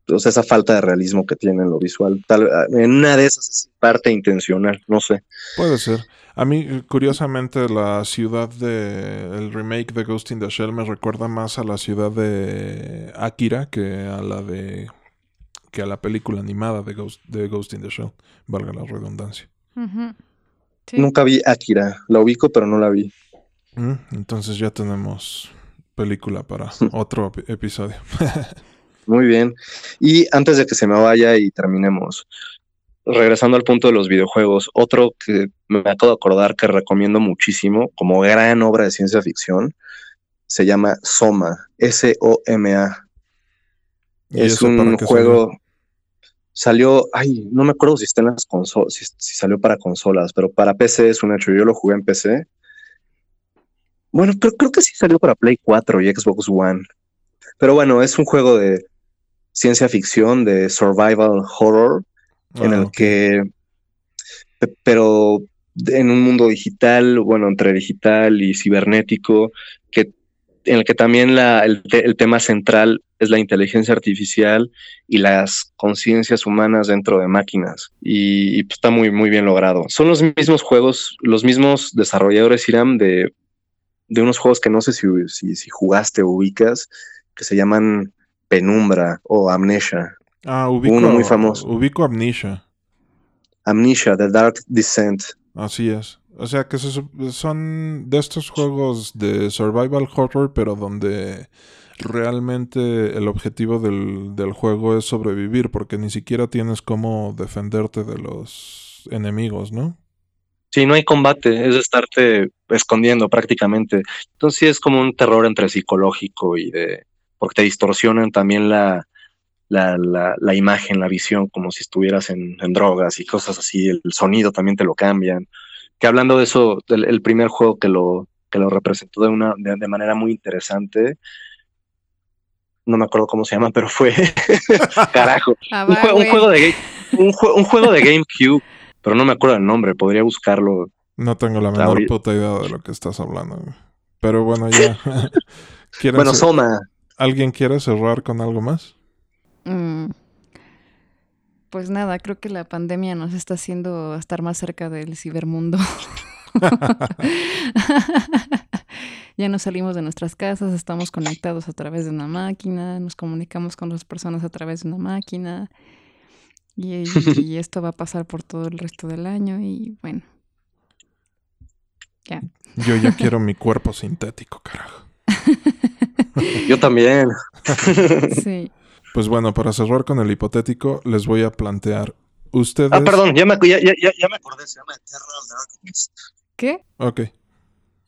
Entonces esa falta de realismo que tiene en lo visual, tal, en una de esas es parte intencional, no sé. Puede ser. A mí, curiosamente, la ciudad de el remake de Ghost in the Shell me recuerda más a la ciudad de Akira que a la de que a la película animada de Ghost, de Ghost in the Shell, valga la redundancia. Nunca vi Akira, la ubico pero no la vi. Mm, entonces ya tenemos película para otro episodio. Muy bien. Y antes de que se me vaya y terminemos, regresando al punto de los videojuegos, otro que me acabo de acordar que recomiendo muchísimo como gran obra de ciencia ficción se llama Soma, S-O-M-A. Es un juego. Salió? ay, no me acuerdo si está en las consolas, si, salió para consolas, pero para PC es un hecho. Yo lo jugué en PC. Bueno, pero creo que sí salió para Play 4 y Xbox One. Pero bueno, es un juego de ciencia ficción, de survival horror, en el ah, que, pero en un mundo digital, bueno, entre digital y cibernético, que en el que también la, el, tema central es la inteligencia artificial y las conciencias humanas dentro de máquinas. Y, pues, está muy, muy bien logrado. Son los mismos juegos, los mismos desarrolladores, Iram, de, de unos juegos que no sé si, si, si jugaste o ubicas, que se llaman Penumbra o Amnesia. Ah, ubico, uno muy famoso. Ubico Amnesia. Amnesia, The Dark Descent. Así es. O sea que son de estos juegos de survival horror, pero donde realmente el objetivo del, del, juego es sobrevivir, porque ni siquiera tienes cómo defenderte de los enemigos, ¿no? Sí, no hay combate, es estarte escondiendo prácticamente. Entonces sí es como un terror entre psicológico y de... porque te distorsionan también la, la, la, imagen, la visión, como si estuvieras en, drogas y cosas así, el sonido también te lo cambian. Que hablando de eso, el, primer juego que lo, que lo representó de, una, de, manera muy interesante, no me acuerdo cómo se llama, pero fue, carajo, ah, un, juego, de, un, un juego de GameCube, pero no me acuerdo el nombre, podría buscarlo. No tengo la menor puta idea de lo que estás hablando. Pero bueno, ya. bueno, Soma. ¿Alguien quiere cerrar con algo más? Mm, pues nada, creo que la pandemia nos está haciendo estar más cerca del cibermundo. ya no salimos de nuestras casas, estamos conectados a través de una máquina, nos comunicamos con las personas a través de una máquina. Y, y, esto va a pasar por todo el resto del año y bueno. Ya. Yo ya quiero mi cuerpo sintético, carajo. Yo también. sí. Pues bueno, para cerrar con el hipotético, les voy a plantear. Ustedes. Ah, perdón, ya me, ya, ya, ya me acordé, se llama Eternal Darkness. ¿Qué? Ok.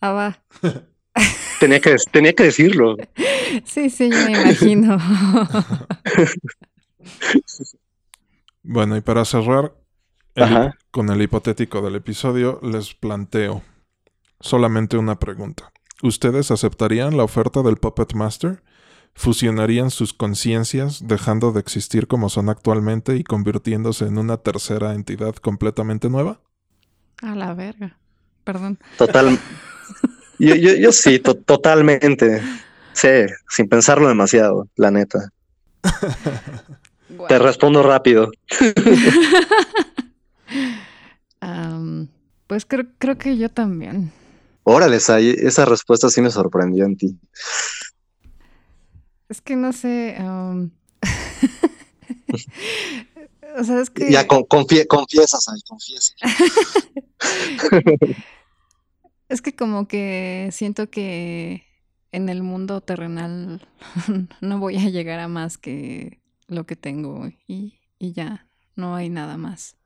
Ah, va. tenía, que, tenía que decirlo. Sí, sí, me imagino. bueno, y para cerrar, con el hipotético del episodio, les planteo solamente una pregunta. ¿Ustedes aceptarían la oferta del Puppet Master? ¿Fusionarían sus conciencias dejando de existir como son actualmente y convirtiéndose en una tercera entidad completamente nueva? A la verga. Perdón. Total. yo, yo, sí, totalmente. Sí, sin pensarlo demasiado, la neta. Te respondo rápido. pues creo, creo que yo también. Órale, esa respuesta sí me sorprendió en ti. Es que no sé. o sea, es que. Ya confiesas ahí, confiesas. es que como que siento que en el mundo terrenal no voy a llegar a más que lo que tengo y, ya, no hay nada más.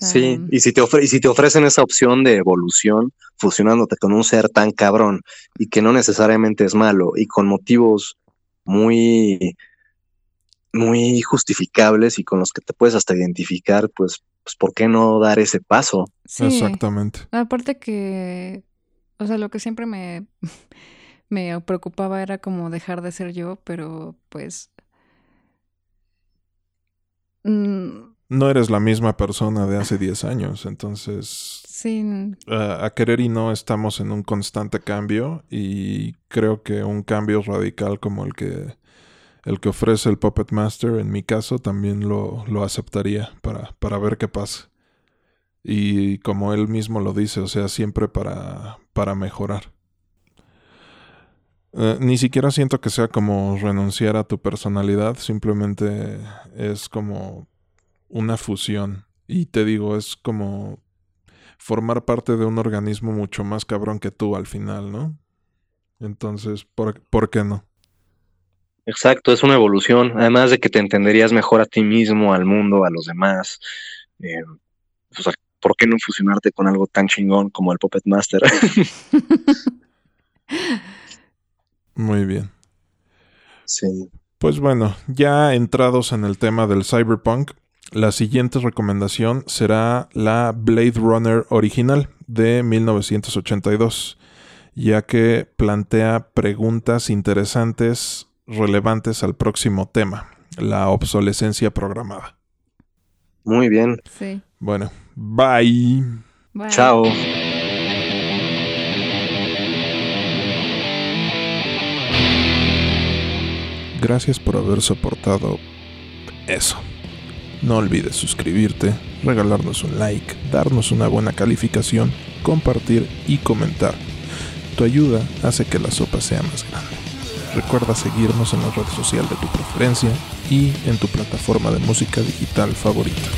sí, y si, te y si te ofrecen esa opción de evolución, fusionándote con un ser tan cabrón y que no necesariamente es malo y con motivos muy, muy justificables y con los que te puedes hasta identificar, pues, pues ¿por qué no dar ese paso? Exactamente. Aparte que, o sea, lo que siempre me me preocupaba era como dejar de ser yo, pero pues... Mm, no eres la misma persona de hace 10 años, entonces... A querer y no estamos en un constante cambio y creo que un cambio radical como el que el que ofrece el Puppet Master, en mi caso, también lo, lo aceptaría para, para ver qué pasa. Y como él mismo lo dice, o sea, siempre para, para mejorar. Eh, ni siquiera siento que sea como renunciar a tu personalidad, simplemente es como una fusión. Y te digo, es como formar parte de un organismo mucho más cabrón que tú al final, ¿no? Entonces, ¿por, ¿por qué no? Exacto, es una evolución. Además de que te entenderías mejor a ti mismo, al mundo, a los demás. Eh, o sea, ¿por qué no fusionarte con algo tan chingón como el Puppet Master? Muy bien. Sí. Pues bueno, ya entrados en el tema del cyberpunk, la siguiente recomendación será la Blade Runner original de 1982, ya que plantea preguntas interesantes relevantes al próximo tema, la obsolescencia programada. Muy bien. Sí. Bueno, bye. bye. Chao. Gracias por haber soportado eso. No olvides suscribirte, regalarnos un like, darnos una buena calificación, compartir y comentar. Tu ayuda hace que la sopa sea más grande. Recuerda seguirnos en la red social de tu preferencia y en tu plataforma de música digital favorita.